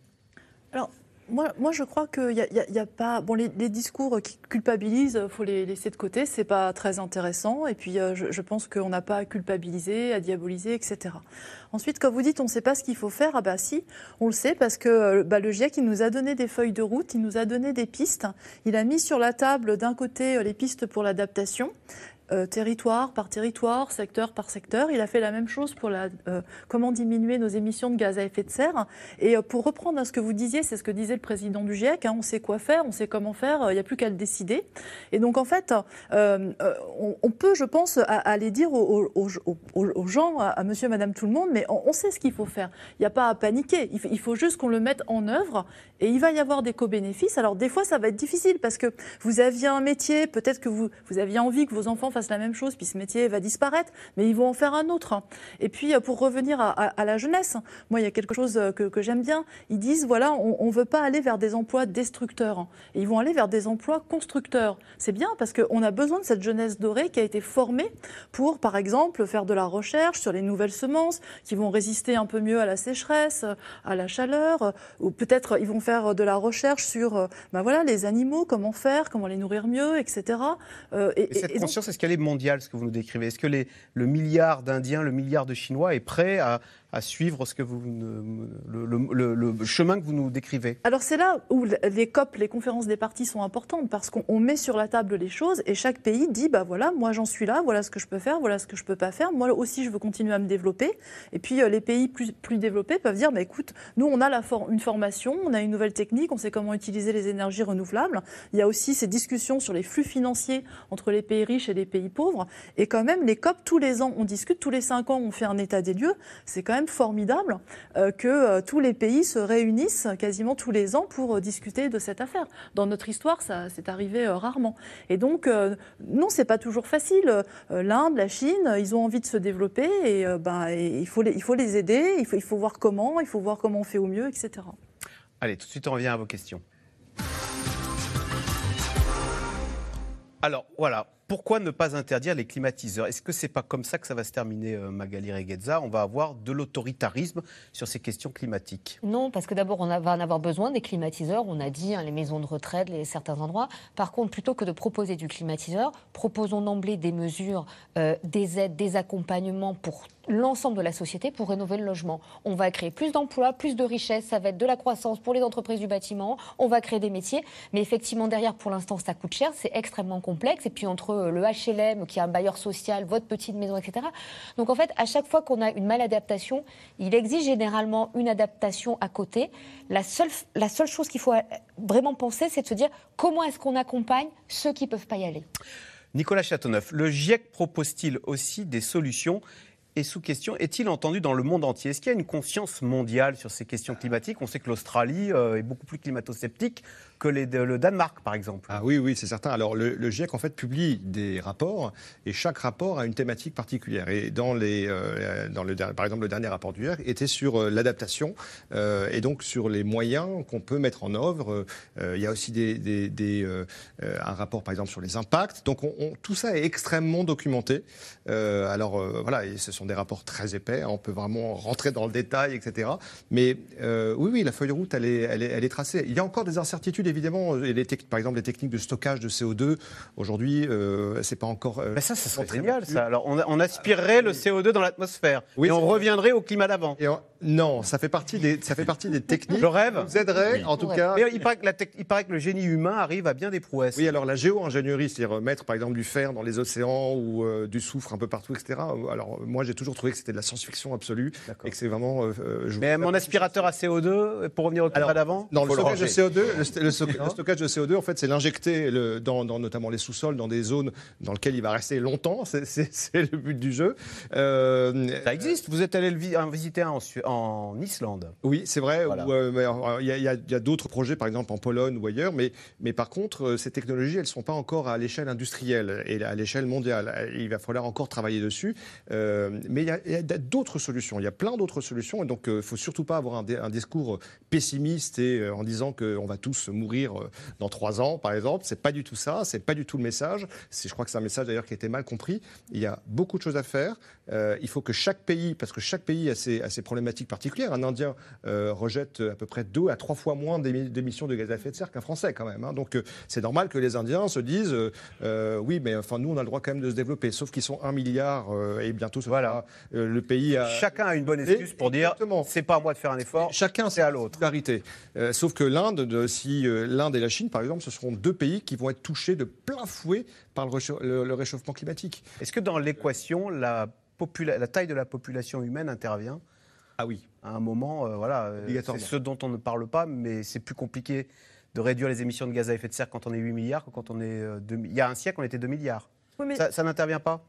Alors, moi, moi, je crois qu'il n'y a, a, pas. Bon, les, discours qui culpabilisent, il faut les laisser de côté. C'est pas très intéressant. Et puis, euh, je, pense qu'on n'a pas à culpabiliser, à diaboliser, etc. Ensuite, quand vous dites on ne sait pas ce qu'il faut faire, ah bah si, on le sait parce que euh, bah, le GIEC, il nous a donné des feuilles de route, il nous a donné des pistes. Il a mis sur la table d'un côté euh, les pistes pour l'adaptation euh, territoire par territoire, secteur par secteur. Il a fait la même chose pour la, euh, comment diminuer nos émissions de gaz à effet de serre. Et euh, pour reprendre ce que vous disiez, c'est ce que disait le président du GIEC, hein, on sait quoi faire, on sait comment faire, il n'y a plus qu'à le décider. Et donc en fait, on, peut, je pense, aller dire aux, gens, à, monsieur, madame, tout le monde, mais on, sait ce qu'il faut faire. Il n'y a pas à paniquer, il faut, juste qu'on le mette en œuvre et il va y avoir des co-bénéfices. Alors des fois, ça va être difficile parce que vous aviez un métier, peut-être que vous aviez envie que vos enfants la même chose, puis ce métier va disparaître, mais ils vont en faire un autre. Et puis, euh, pour revenir à, la jeunesse, moi, il y a quelque chose euh, que, j'aime bien. Ils disent, voilà, on ne veut pas aller vers des emplois destructeurs. Et ils vont aller vers des emplois constructeurs. C'est bien parce qu'on a besoin de cette jeunesse dorée qui a été formée pour, par exemple, faire de la recherche sur les nouvelles semences qui vont résister un peu mieux à la sécheresse, à la chaleur, ou peut-être ils vont faire de la recherche sur ben voilà, les animaux, comment faire, comment les nourrir mieux, etc. et, cette conscience, est-ce qu'elle est mondiale ce que vous nous décrivez? Est-ce que les, le milliard d'Indiens, le milliard de Chinois est prêt à, à suivre ce vous, le, chemin que vous nous décrivez Alors c'est là où les COP, les conférences des partis sont importantes parce qu'on met sur la table les choses et chaque pays dit bah voilà moi j'en suis là, voilà ce que je peux faire, voilà ce que je peux pas faire. Moi aussi je veux continuer à me développer. Et puis euh, les pays plus, développés peuvent dire bah écoute nous on a une formation, on a une nouvelle technique, on sait comment utiliser les énergies renouvelables. Il y a aussi ces discussions sur les flux financiers entre les pays riches et les pays pauvres. Et quand même les COP tous les ans on discute, tous les cinq ans on fait un état des lieux. C'est quand même formidable euh, que euh, tous les pays se réunissent quasiment tous les ans pour euh, discuter de cette affaire. Dans notre histoire, ça c'est arrivé rarement. Et donc, non, c'est pas toujours facile. L'Inde, la Chine, ils ont envie de se développer et, il, faut les, il faut les aider, il faut voir comment, il faut voir comment on fait au mieux, etc. Allez, tout de suite, on revient à vos questions. Alors, voilà, pourquoi ne pas interdire les climatiseurs? Est-ce que c'est pas comme ça que ça va se terminer, euh, Magali Reguezza On va avoir de l'autoritarisme sur ces questions climatiques. Non, parce que d'abord, on va en avoir besoin des climatiseurs. On a dit hein, les maisons de retraite, certains endroits. Par contre, plutôt que de proposer du climatiseur, proposons d'emblée des mesures, euh, des aides, des accompagnements pour l'ensemble de la société pour rénover le logement. On va créer plus d'emplois, plus de richesses, ça va être de la croissance pour les entreprises du bâtiment, on va créer des métiers, mais effectivement derrière pour l'instant ça coûte cher, c'est extrêmement complexe, et puis entre euh, le HLM qui est un bailleur social, votre petite maison, etc. Donc en fait à chaque fois qu'on a une maladaptation, il existe généralement une adaptation à côté. La seule, la seule chose qu'il faut euh, vraiment penser, c'est de se dire comment est-ce qu'on accompagne ceux qui ne peuvent pas y aller? Nicolas Châteauneuf, le GIEC propose-t-il aussi des solutions? Est sous question. Est-il entendu dans le monde entier? Est-ce qu'il y a une conscience mondiale sur ces questions climatiques? On sait que l'Australie euh, est beaucoup plus climato-sceptique que le Danemark, par exemple. Ah oui, oui, c'est certain. Alors, le, GIEC, en fait, publie des rapports et chaque rapport a une thématique particulière. Et dans les, euh, dans le, par exemple, le dernier rapport du GIEC était sur euh, l'adaptation euh, et donc sur les moyens qu'on peut mettre en œuvre. il y a aussi des, un rapport, par exemple, sur les impacts. Donc, on, tout ça est extrêmement documenté. alors, voilà, ce sont des rapports très épais. On peut vraiment rentrer dans le détail, etc. Mais oui, oui, la feuille de route, elle est, elle est tracée. Il y a encore des incertitudes évidemment, et les par exemple, les techniques de stockage de CO2, aujourd'hui, euh, c'est pas encore. Euh, ça, ça serait génial, ça. Alors, on, aspirerait le CO2 dans l'atmosphère. Oui, et on reviendrait au climat d'avant. Non, ça fait partie des, ça fait partie des techniques. Je rêve. Vous aiderait, en tout cas. Mais il paraît, que la tec- il paraît que le génie humain arrive à bien des prouesses. Oui, alors la géo-ingénierie, c'est-à-dire mettre par exemple du fer dans les océans ou euh, du soufre un peu partout, etc. Alors moi, j'ai toujours trouvé que c'était de la science-fiction absolue et que c'est vraiment. euh, euh, Mais mon aspirateur à CO2, pour revenir au cas d'avant Non, le le stockage de ranger. CO2, le, st- le stock- le stockage de CO2, en fait, c'est l'injecter le- dans, dans notamment les sous-sols, dans des zones dans lesquelles il va rester longtemps. C'est- le but du jeu. Euh, Ça existe. Vous êtes allé le en visiter un en, Islande. Oui, c'est vrai. Voilà. euh, Il y a, d'autres projets, par exemple en Pologne ou ailleurs, mais, mais par contre, euh, ces technologies, elles ne sont pas encore à l'échelle industrielle et à l'échelle mondiale. Euh, Il va falloir encore travailler dessus. Euh, mais il y a, d'autres solutions. Il y a plein d'autres solutions. Et donc, il ne faut surtout pas avoir un, un discours pessimiste et en disant qu'on va tous mourir euh, dans trois ans, par exemple. C'est pas du tout ça. C'est pas du tout le message. Je crois que c'est un message d'ailleurs qui a été mal compris. Il y a beaucoup de choses à faire. Euh, il faut que chaque pays, parce que chaque pays a ses, a ses problématiques particulières. Un Indien euh, rejette à peu près deux à trois fois moins d'émi- d'émissions de gaz à effet de serre qu'un Français quand même. hein. Donc euh, c'est normal que les Indiens se disent oui, mais enfin nous on a le droit quand même de se développer. Sauf qu'ils sont un milliard et bientôt ce sera, euh, le pays. A... Chacun a une bonne excuse pour dire c'est pas à moi de faire un effort. Chacun c'est à l'autre. Sauf que l'Inde, de- si l'Inde et la Chine par exemple, ce seront deux pays qui vont être touchés de plein fouet par le, le- le réchauffement climatique. Est-ce que dans l'équation, la, taille de la population humaine intervient? Ah oui. À un moment, euh, voilà, euh, c'est ce dont on ne parle pas, mais c'est plus compliqué de réduire les émissions de gaz à effet de serre quand on est 8 milliards que quand on est... euh, 2 mi- Il y a un siècle, on était 2 milliards. Oui, mais- Ça, ça n'intervient pas?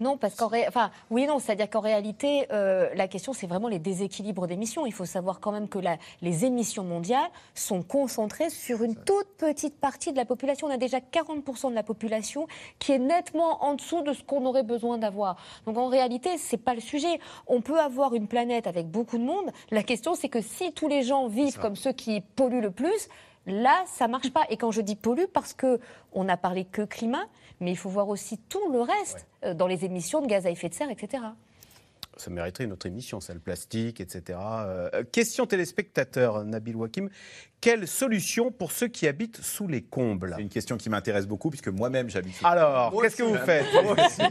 Non, parce qu'en ré... enfin, oui, non, c'est-à-dire qu'en réalité, euh, la question, c'est vraiment les déséquilibres d'émissions. Il faut savoir quand même que la- les émissions mondiales sont concentrées sur une toute petite partie de la population. On a déjà 40% de la population qui est nettement en dessous de ce qu'on aurait besoin d'avoir. Donc en réalité, c'est pas le sujet. On peut avoir une planète avec beaucoup de monde. La question, c'est que si tous les gens vivent comme ceux qui polluent le plus, Là, ça marche pas. Et quand je dis pollue, parce que on n'a parlé que climat, mais il faut voir aussi tout le reste euh, dans les émissions de gaz à effet de serre, etc. Ça mériterait une autre émission, ça, le plastique, etc. Euh, question téléspectateur, Nabil Wakim. Quelle solution pour ceux qui habitent sous les combles C'est une question qui m'intéresse beaucoup puisque moi-même j'habite. sous- Alors, qu'est-ce que vous faites Moi aussi.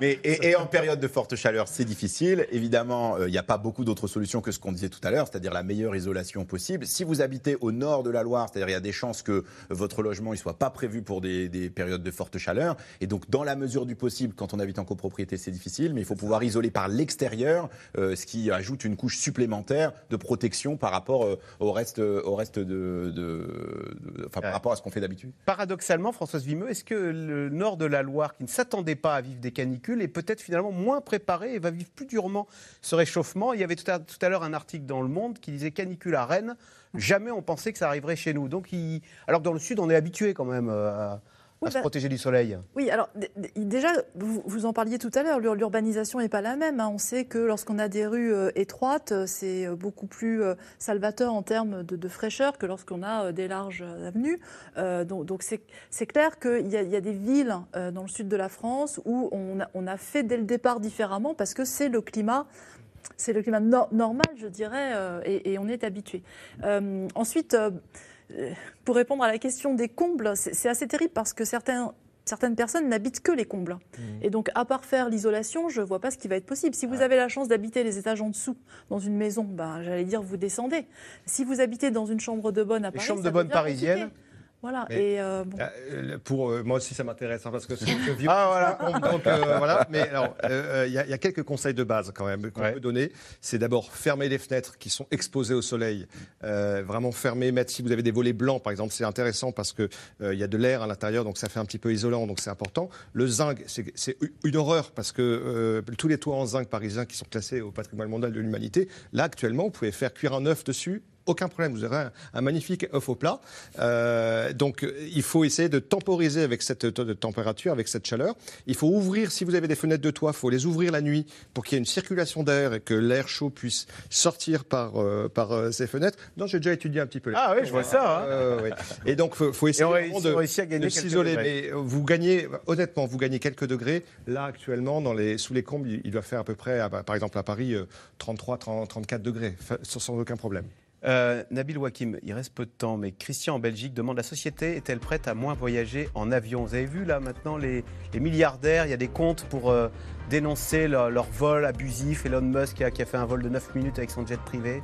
Mais et, et en période de forte chaleur, c'est difficile. Évidemment, euh, il n'y a pas beaucoup d'autres solutions que ce qu'on disait tout à l'heure, c'est-à-dire la meilleure isolation possible. Si vous habitez au nord de la Loire, c'est-à-dire il y a des chances que votre logement ne soit pas prévu pour des, des périodes de forte chaleur. Et donc, dans la mesure du possible, quand on habite en copropriété, c'est difficile, mais il faut pouvoir isoler par l'extérieur, euh, ce qui ajoute une couche supplémentaire de protection par rapport euh, au reste, au reste de, de- de- enfin, par rapport à ce qu'on fait d'habitude. Paradoxalement, Françoise Vimeux, est-ce que le nord de la Loire, qui ne s'attendait pas à vivre des canicules, est peut-être finalement moins préparé et va vivre plus durement ce réchauffement? Il y avait tout à, tout à l'heure un article dans Le Monde qui disait canicule à Rennes. Jamais on pensait que ça arriverait chez nous. Donc, il- alors que dans le sud, on est habitué quand même euh, à, Oui, à se bah- protéger du soleil. Oui, alors déjà, vous, vous en parliez tout à l'heure, l'ur- l'urbanisation n'est pas la même. hein. On sait que lorsqu'on a des rues euh, étroites, euh, c'est euh, beaucoup plus euh, salvateur en termes de, de fraîcheur que lorsqu'on a euh, des larges avenues. Donc c'est clair qu'il y, a- il y a des villes dans le sud de la France où on a, on a fait dès le départ différemment parce que c'est le climat. C'est le climat no- normal, je dirais, euh, et, et on est habitué. Euh, ensuite, euh, pour répondre à la question des combles, c'est assez terrible parce que certains, certaines personnes n'habitent que les combles. Et donc, à part faire l'isolation, je ne vois pas ce qui va être possible. Si vous avez la chance d'habiter les étages en dessous dans une maison, ben, j'allais dire, vous descendez. Si vous habitez dans une chambre de bonne à Les Paris, chambres de bonne parisienne. Voilà. Mais- Et euh, bon. Euh, Pour euh, moi aussi, ça m'intéresse hein, parce que c'est que vivre- Ah, voilà. Donc, euh, voilà. Mais alors, il y, a- il y a quelques conseils de base quand même qu'on peut donner. C'est d'abord fermer les fenêtres qui sont exposées au soleil. Euh, vraiment fermer, mettre. Si vous avez des volets blancs, par exemple, c'est intéressant parce que euh, il y a de l'air à l'intérieur, donc ça fait un petit peu isolant, donc c'est important. Le zinc, c'est c'est une horreur parce que euh, tous les toits en zinc parisiens qui sont classés au patrimoine mondial de l'humanité, là actuellement, vous pouvez faire cuire un œuf dessus aucun problème, vous aurez un, un magnifique œuf au plat. Euh, donc il faut essayer de temporiser avec cette température, avec cette chaleur. Il faut ouvrir, si vous avez des fenêtres de toit, il faut les ouvrir la nuit pour qu'il y ait une circulation d'air et que l'air chaud puisse sortir par, euh, par euh, ces fenêtres. Non, j'ai déjà étudié un petit peu. Ah oui, je vois ça, hein. Ouais. Et donc, il faut, faut essayer on de, de s'isoler. Mais vous gagnez, honnêtement, vous gagnez quelques degrés. Là, actuellement, dans les, sous les combles, il, il doit faire à peu près, à- par exemple à Paris, euh, 33, 30, 34 degrés, sans aucun problème. Euh, Nabil Wakim, il reste peu de temps, mais Christian en Belgique demande la société est-elle prête à moins voyager en avion? Vous avez vu là maintenant les, milliardaires, il y a des comptes pour euh, dénoncer leur, vol abusif. Elon Musk a, qui a fait un vol de 9 minutes avec son jet privé?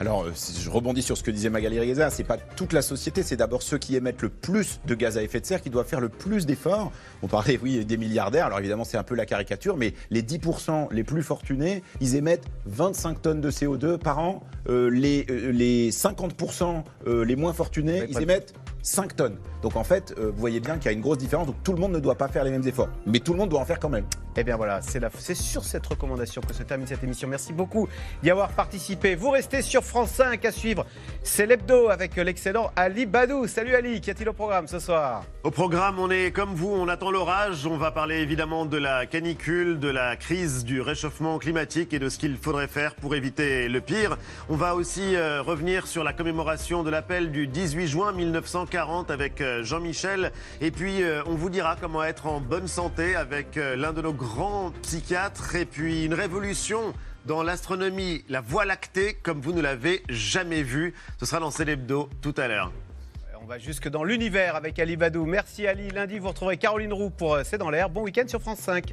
Alors, euh, si je rebondis sur ce que disait Magali Reza, c'est pas toute la société, c'est d'abord ceux qui émettent le plus de gaz à effet de serre qui doivent faire le plus d'efforts. On parlait, oui, des milliardaires. Alors évidemment, c'est un peu la caricature, mais les 10% les plus fortunés, ils émettent 25 tonnes de CO2 par an. Euh, les, euh, les 50% euh, les moins fortunés, ils émettent 5 tonnes. Donc en fait, euh, vous voyez bien qu'il y a une grosse différence. Donc tout le monde ne doit pas faire les mêmes efforts, mais tout le monde doit en faire quand même. Eh bien voilà, c'est la- c'est sur cette recommandation que se termine cette émission. Merci beaucoup d'y avoir participé. Vous restez sur France 5 à suivre. C'est l'hebdo avec l'excellent Ali Badou. Salut Ali, qu'y a-t-il au programme ce soir? Au programme, on est comme vous, on attend l'orage. On va parler évidemment de la canicule, de la crise du réchauffement climatique et de ce qu'il faudrait faire pour éviter le pire. On va aussi euh, revenir sur la commémoration de l'appel du 18 juin 1940 avec euh, Jean-Michel. Et puis, euh, on vous dira comment être en bonne santé avec euh, l'un de nos grands psychiatres. Et puis, une révolution dans l'astronomie, la Voie lactée, comme vous ne l'avez jamais vu. Ce sera dans Célébdo tout à l'heure. On va jusque dans l'univers avec Ali Badou. Merci Ali. Lundi, vous retrouverez Caroline Roux pour C'est dans l'air. Bon week-end sur France 5.